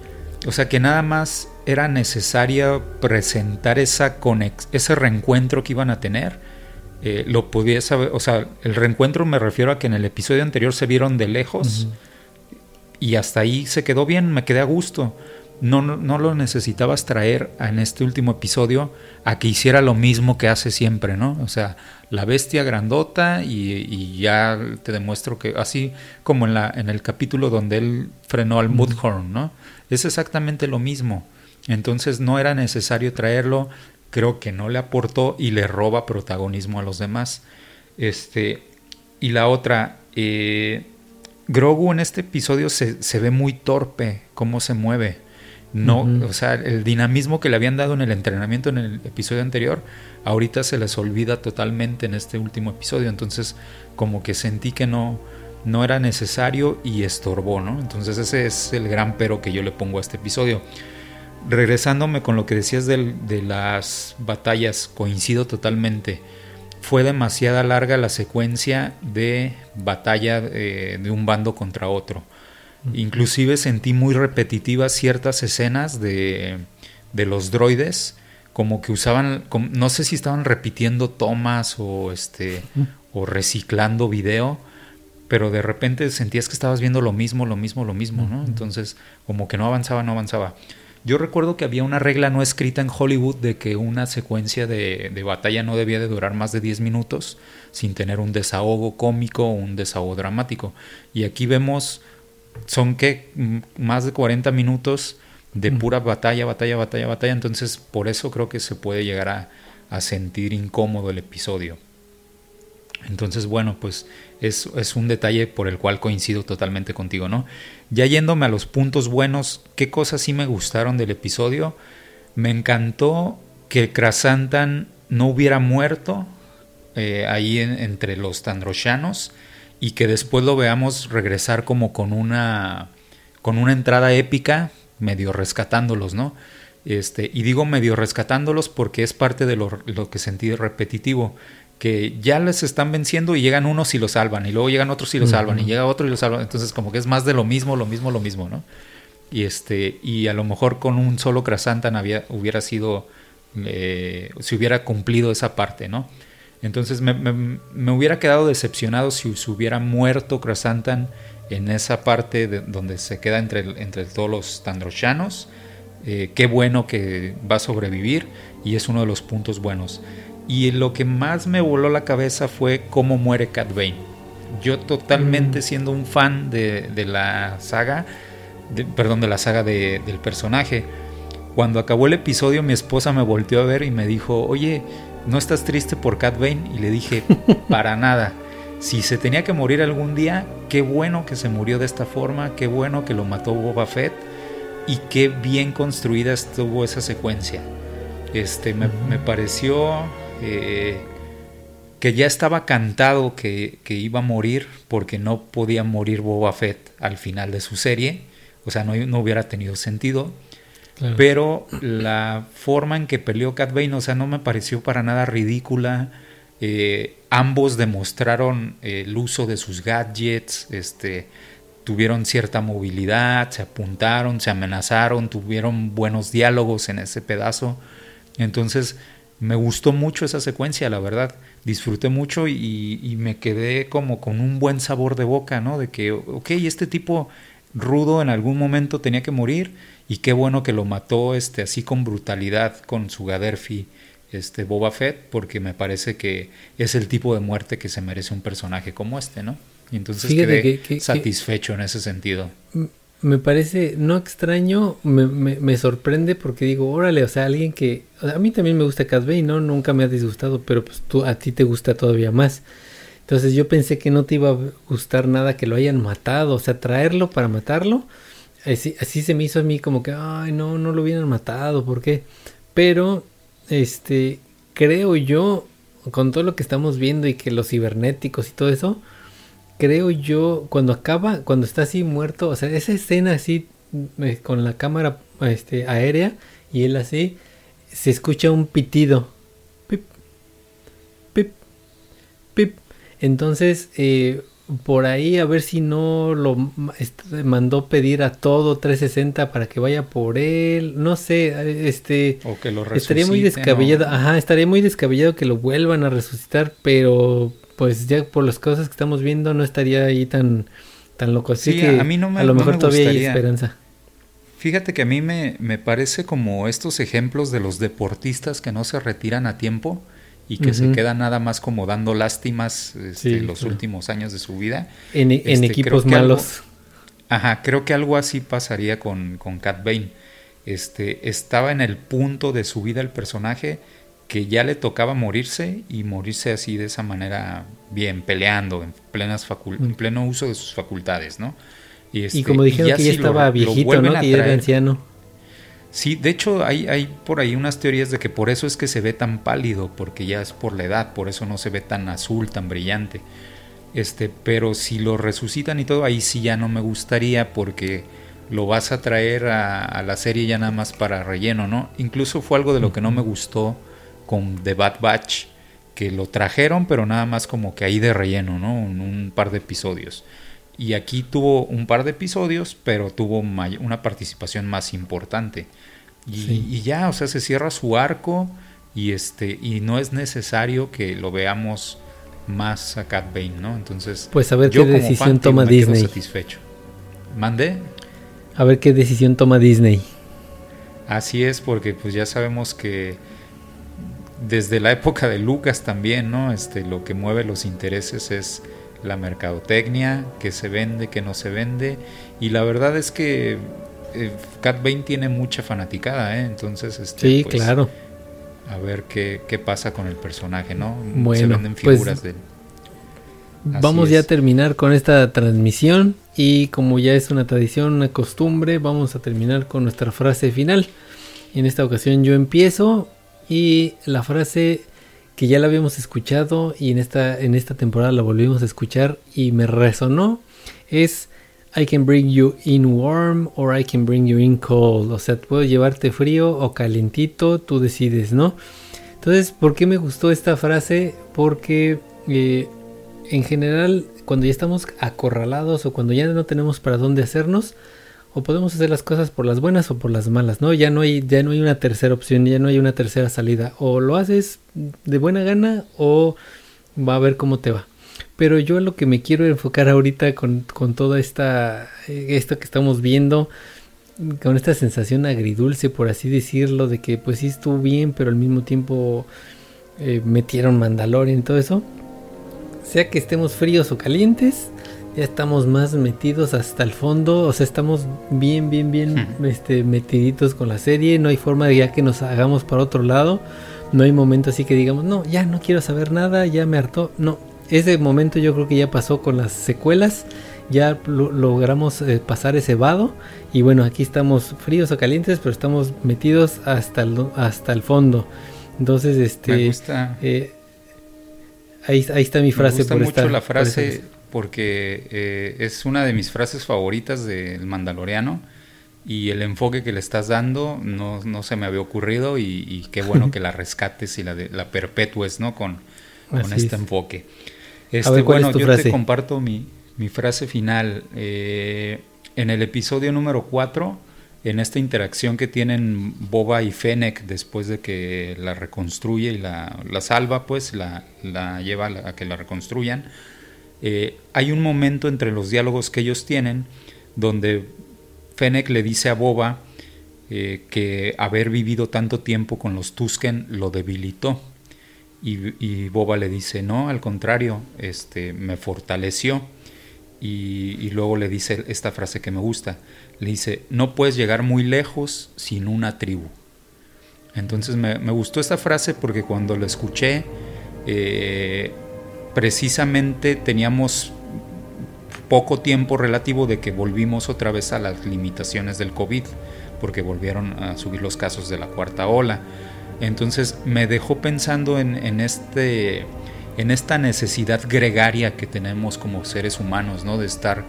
o sea, que nada más era necesario presentar esa ese reencuentro que iban a tener. Eh, lo podía saber, o sea, el reencuentro me refiero a que en el episodio anterior se vieron de lejos y hasta ahí se quedó bien, me quedé a gusto no, no, lo necesitabas traer en este último episodio a que hiciera lo mismo que hace siempre, ¿no? O sea, la bestia grandota y, ya te demuestro que así como en, la, en el capítulo donde él frenó al Mudhorn, ¿no? Es exactamente lo mismo. Entonces no era necesario traerlo, creo que no le aportó y le roba protagonismo a los demás. Este, y la otra, eh, Grogu en este episodio se, se ve muy torpe, cómo se mueve no, o sea, el dinamismo que le habían dado en el entrenamiento en el episodio anterior, ahorita se les olvida totalmente en este último episodio. Entonces, como que sentí que no, no era necesario y estorbó, ¿no? Entonces, ese es el gran pero que yo le pongo a este episodio. Regresándome con lo que decías de las batallas, coincido totalmente. Fue demasiada larga la secuencia de batalla eh, de un bando contra otro Inclusive sentí muy repetitivas ciertas escenas de, de los droides, como que usaban, no sé si estaban repitiendo tomas o, este, o reciclando video, pero de repente sentías que estabas viendo lo mismo, lo mismo, lo mismo, ¿no? Entonces, como que no avanzaba, no avanzaba. Yo recuerdo que había una regla no escrita en Hollywood de que una secuencia de, de, batalla no debía de durar más de 10 minutos sin tener un desahogo cómico o un desahogo dramático. Y aquí vemos son que más de 40 minutos de pura batalla, batalla, batalla, batalla. Entonces, por eso creo que se puede llegar a, sentir incómodo el episodio. Entonces, bueno, pues es, es, un detalle por el cual coincido totalmente contigo, ¿no? Ya yéndome a los puntos buenos, ¿qué cosas sí me gustaron del episodio? Me encantó que Krasantan no hubiera muerto eh, ahí entre los tandroshanos y que después lo veamos regresar como con una con una entrada épica, medio rescatándolos, ¿no? Este, y digo medio rescatándolos porque es parte de lo, lo que sentí repetitivo que ya les están venciendo y llegan unos y los salvan, y luego llegan otros y los salvan, y llega otro y los salvan. Entonces, como que es más de lo mismo, lo mismo, lo mismo, ¿no? Y este, y a lo mejor con un solo Krasantan había, hubiera sido, eh, se hubiera cumplido esa parte, ¿no? Entonces me, me, hubiera quedado decepcionado si se hubiera muerto Krasantan en esa parte de, donde se queda entre, entre todos los Tandroshanos. Eh, qué bueno que va a sobrevivir y es uno de los puntos buenos. Y lo que más me voló la cabeza fue cómo muere Cat Bane. Yo totalmente mm. siendo un fan de, la saga, perdón, de la saga del personaje. Cuando acabó el episodio mi esposa me volteó a ver y me dijo, oye, ¿no estás triste por Cat Bane? Y le dije, para nada. Si se tenía que morir algún día, qué bueno que se murió de esta forma, qué bueno que lo mató Boba Fett y qué bien construida estuvo esa secuencia. Este, me, me pareció eh, que ya estaba cantado que, iba a morir porque no podía morir Boba Fett al final de su serie, o sea, no, no hubiera tenido sentido. Pero la forma en que peleó Cat Bane, o sea, no me pareció para nada ridícula. Eh, ambos demostraron el uso de sus gadgets, este, tuvieron cierta movilidad, se apuntaron, se amenazaron, tuvieron buenos diálogos en ese pedazo. Entonces, me gustó mucho esa secuencia, la verdad. Disfruté mucho y, me quedé como con un buen sabor de boca, ¿no? De que, ok, este tipo rudo en algún momento tenía que morir y qué bueno que lo mató este, así con brutalidad con su Gaderfi este, Boba Fett, porque me parece que es el tipo de muerte que se merece un personaje como este, ¿no? Y entonces quedé satisfecho en ese sentido me parece no extraño, me, me, sorprende porque digo, órale, o sea, alguien que... a mí también me gusta Cat ¿no? Nunca me ha disgustado, pero pues tú, a ti te gusta todavía más. Entonces yo pensé que no te iba a gustar nada que lo hayan matado, o sea, traerlo para matarlo. Así, así se me hizo a mí como que, ay, no, no lo hubieran matado, ¿por qué? Pero, este, creo yo, con todo lo que estamos viendo y que los cibernéticos y todo eso, creo yo, cuando acaba, cuando está así muerto, o sea, esa escena así eh, con la cámara este, aérea y él así, se escucha un pitido. Pip, pip, pip. Entonces, eh, por ahí a ver si no lo mandó pedir a todo 360 para que vaya por él, no sé, este o que lo estaría muy descabellado, ajá, estaría muy descabellado que lo vuelvan a resucitar, pero pues ya por las cosas que estamos viendo no estaría ahí tan, tan loco. Así que a, mí no me, a lo mejor todavía hay esperanza. Fíjate que a mí me, me, parece como estos ejemplos de los deportistas que no se retiran a tiempo y que se quedan nada más como dando lástimas este, los últimos años de su vida. En, en este, equipos malos. ajá, creo que algo así pasaría con, con Cat Bane. Este, estaba en el punto de su vida el personaje que ya le tocaba morirse y morirse así de esa manera bien, peleando, en, plenas en pleno uso de sus facultades, ¿no? Y, este, como dijeron que ya estaba viejito, ¿no? Que era anciano. Sí, de hecho hay, hay por ahí unas teorías de que por eso es que se ve tan pálido, porque ya es por la edad, por eso no se ve tan azul, tan brillante. Este, pero si lo resucitan y todo, ahí sí ya no me gustaría porque lo vas a traer a, a la serie ya nada más para relleno, ¿no? Incluso fue algo de lo que no me gustó con The Bad Batch, que lo trajeron, pero nada más como que ahí de relleno, ¿no? Un, un par de episodios. Y aquí tuvo un par de episodios, pero tuvo una participación más importante. Y, ya, o sea, se cierra su arco y este y no es necesario que lo veamos más a Cat Bane, ¿no? Entonces, pues a ver qué decisión toma Disney. Satisfecho. ¿Mande? A ver qué decisión toma Disney. Así es, porque pues ya sabemos que desde la época de Lucas también, ¿no? Este, lo que mueve los intereses es la mercadotecnia, que se vende, que no se vende. Y la verdad es que eh, Cat Bane tiene mucha fanaticada, ¿eh? Entonces, este, sí, pues, claro. A ver qué, qué, pasa con el personaje, ¿no? Bueno, se venden pues, figuras de Vamos ya a terminar con esta transmisión y como ya es una tradición, una costumbre, vamos a terminar con nuestra frase final. En esta ocasión yo empiezo y la frase que ya la habíamos escuchado y en esta, en esta temporada la volvimos a escuchar y me resonó es I can bring you in warm or I can bring you in cold. O sea, puedo llevarte frío o calentito, tú decides, ¿no? Entonces, ¿por qué me gustó esta frase? Porque eh, en general, cuando ya estamos acorralados o cuando ya no tenemos para dónde hacernos, o podemos hacer las cosas por las buenas o por las malas, ¿no? Ya no hay, ya no hay una tercera opción, ya no hay una tercera salida. O lo haces de buena gana o va a ver cómo te va. Pero yo lo que me quiero enfocar ahorita con, con toda esta, eh, esto que estamos viendo, con esta sensación agridulce, por así decirlo, de que pues sí estuvo bien, pero al mismo tiempo eh, metieron Mandalorian y todo eso. Sea que estemos fríos o calientes, ya estamos más metidos hasta el fondo, o sea, estamos bien, bien, bien este, metiditos con la serie, no hay forma de ya que nos hagamos para otro lado, no hay momento así que digamos, no, ya no quiero saber nada, ya me hartó, no, ese momento yo creo que ya pasó con las secuelas, ya logramos eh, pasar ese vado y bueno, aquí estamos fríos o calientes, pero estamos metidos hasta el, hasta el fondo. Entonces, este... Eh, ahí, ahí, está mi frase. Me gusta mucho la frase porque eh, es una de mis frases favoritas del Mandaloriano y el enfoque que le estás dando no, no se me había ocurrido y, qué bueno que la rescates y la, de, la perpetúes ¿no? con, con este enfoque. Este, bueno, yo te comparto mi, mi frase final. Eh, en el episodio número 4, en esta interacción que tienen Boba y Fennec después de que la reconstruye y la, la salva, pues la, la lleva a que la reconstruyan eh, hay un momento entre los diálogos que ellos tienen donde Fennec le dice a Boba eh, que haber vivido tanto tiempo con los Tusken lo debilitó. Y, Boba le dice, no, al contrario, este, me fortaleció. Y, luego le dice esta frase que me gusta. Le dice, no puedes llegar muy lejos sin una tribu. Entonces me, gustó esta frase porque cuando la escuché, eh, precisamente teníamos poco tiempo relativo de que volvimos otra vez a las limitaciones del COVID, porque volvieron a subir los casos de la cuarta ola. Entonces me dejó pensando en, este, en esta necesidad gregaria que tenemos como seres humanos, ¿no? De estar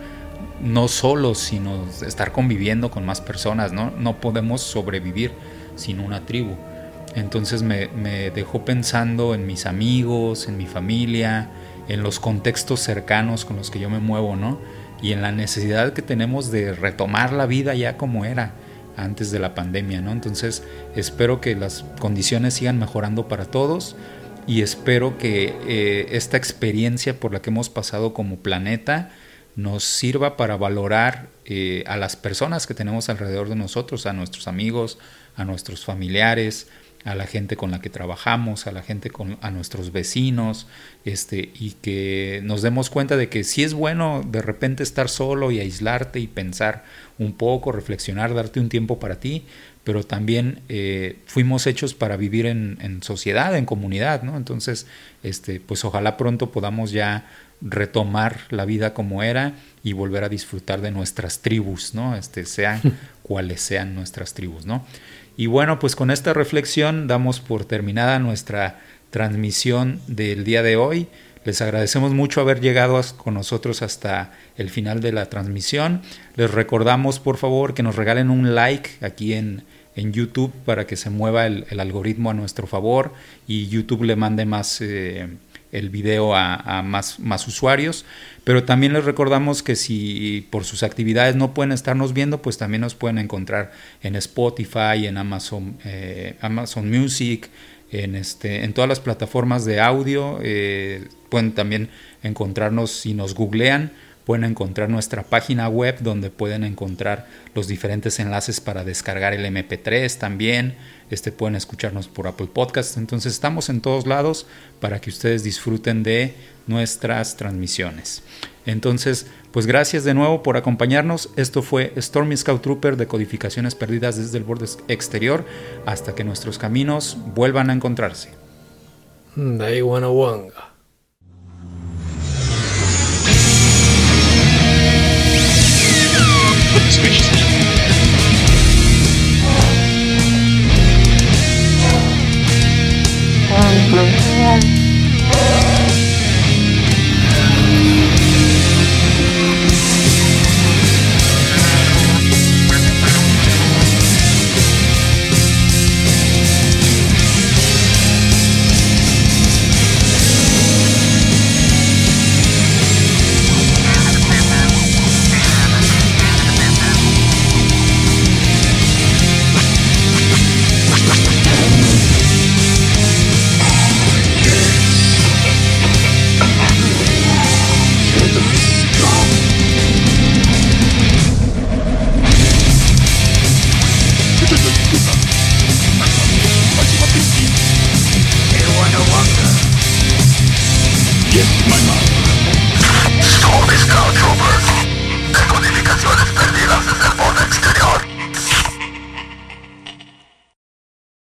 no solos, sino de estar conviviendo con más personas, ¿no? No podemos sobrevivir sin una tribu. Entonces me, dejó pensando en mis amigos, en mi familia, en los contextos cercanos con los que yo me muevo, ¿no? Y en la necesidad que tenemos de retomar la vida ya como era antes de la pandemia, ¿no? Entonces espero que las condiciones sigan mejorando para todos y espero que eh, esta experiencia por la que hemos pasado como planeta nos sirva para valorar eh, a las personas que tenemos alrededor de nosotros, a nuestros amigos, a nuestros familiares, a la gente con la que trabajamos, a la gente con a nuestros vecinos, este y que nos demos cuenta de que sí es bueno de repente estar solo y aislarte y pensar un poco, reflexionar, darte un tiempo para ti, pero también eh, fuimos hechos para vivir en, en, sociedad, en comunidad, ¿no? Entonces, este, pues ojalá pronto podamos ya retomar la vida como era y volver a disfrutar de nuestras tribus, ¿no? Este, sean cuales sean nuestras tribus, ¿no? Y bueno, pues con esta reflexión damos por terminada nuestra transmisión del día de hoy. Les agradecemos mucho haber llegado con nosotros hasta el final de la transmisión. Les recordamos, por favor, que nos regalen un like aquí en, en YouTube para que se mueva el, algoritmo a nuestro favor y YouTube le mande más eh, el video a, más, usuarios. Pero también les recordamos que si por sus actividades no pueden estarnos viendo, pues también nos pueden encontrar en Spotify, en Amazon, eh, Amazon Music, en, este, en todas las plataformas de audio. Eh, pueden también encontrarnos si nos googlean pueden encontrar nuestra página web donde pueden encontrar los diferentes enlaces para descargar el MP3 también. Este pueden escucharnos por Apple Podcast. Entonces estamos en todos lados para que ustedes disfruten de nuestras transmisiones. Entonces, pues gracias de nuevo por acompañarnos. Esto fue Stormy Scout Trooper de codificaciones perdidas desde el borde exterior hasta que nuestros caminos vuelvan a encontrarse. goodness yeah.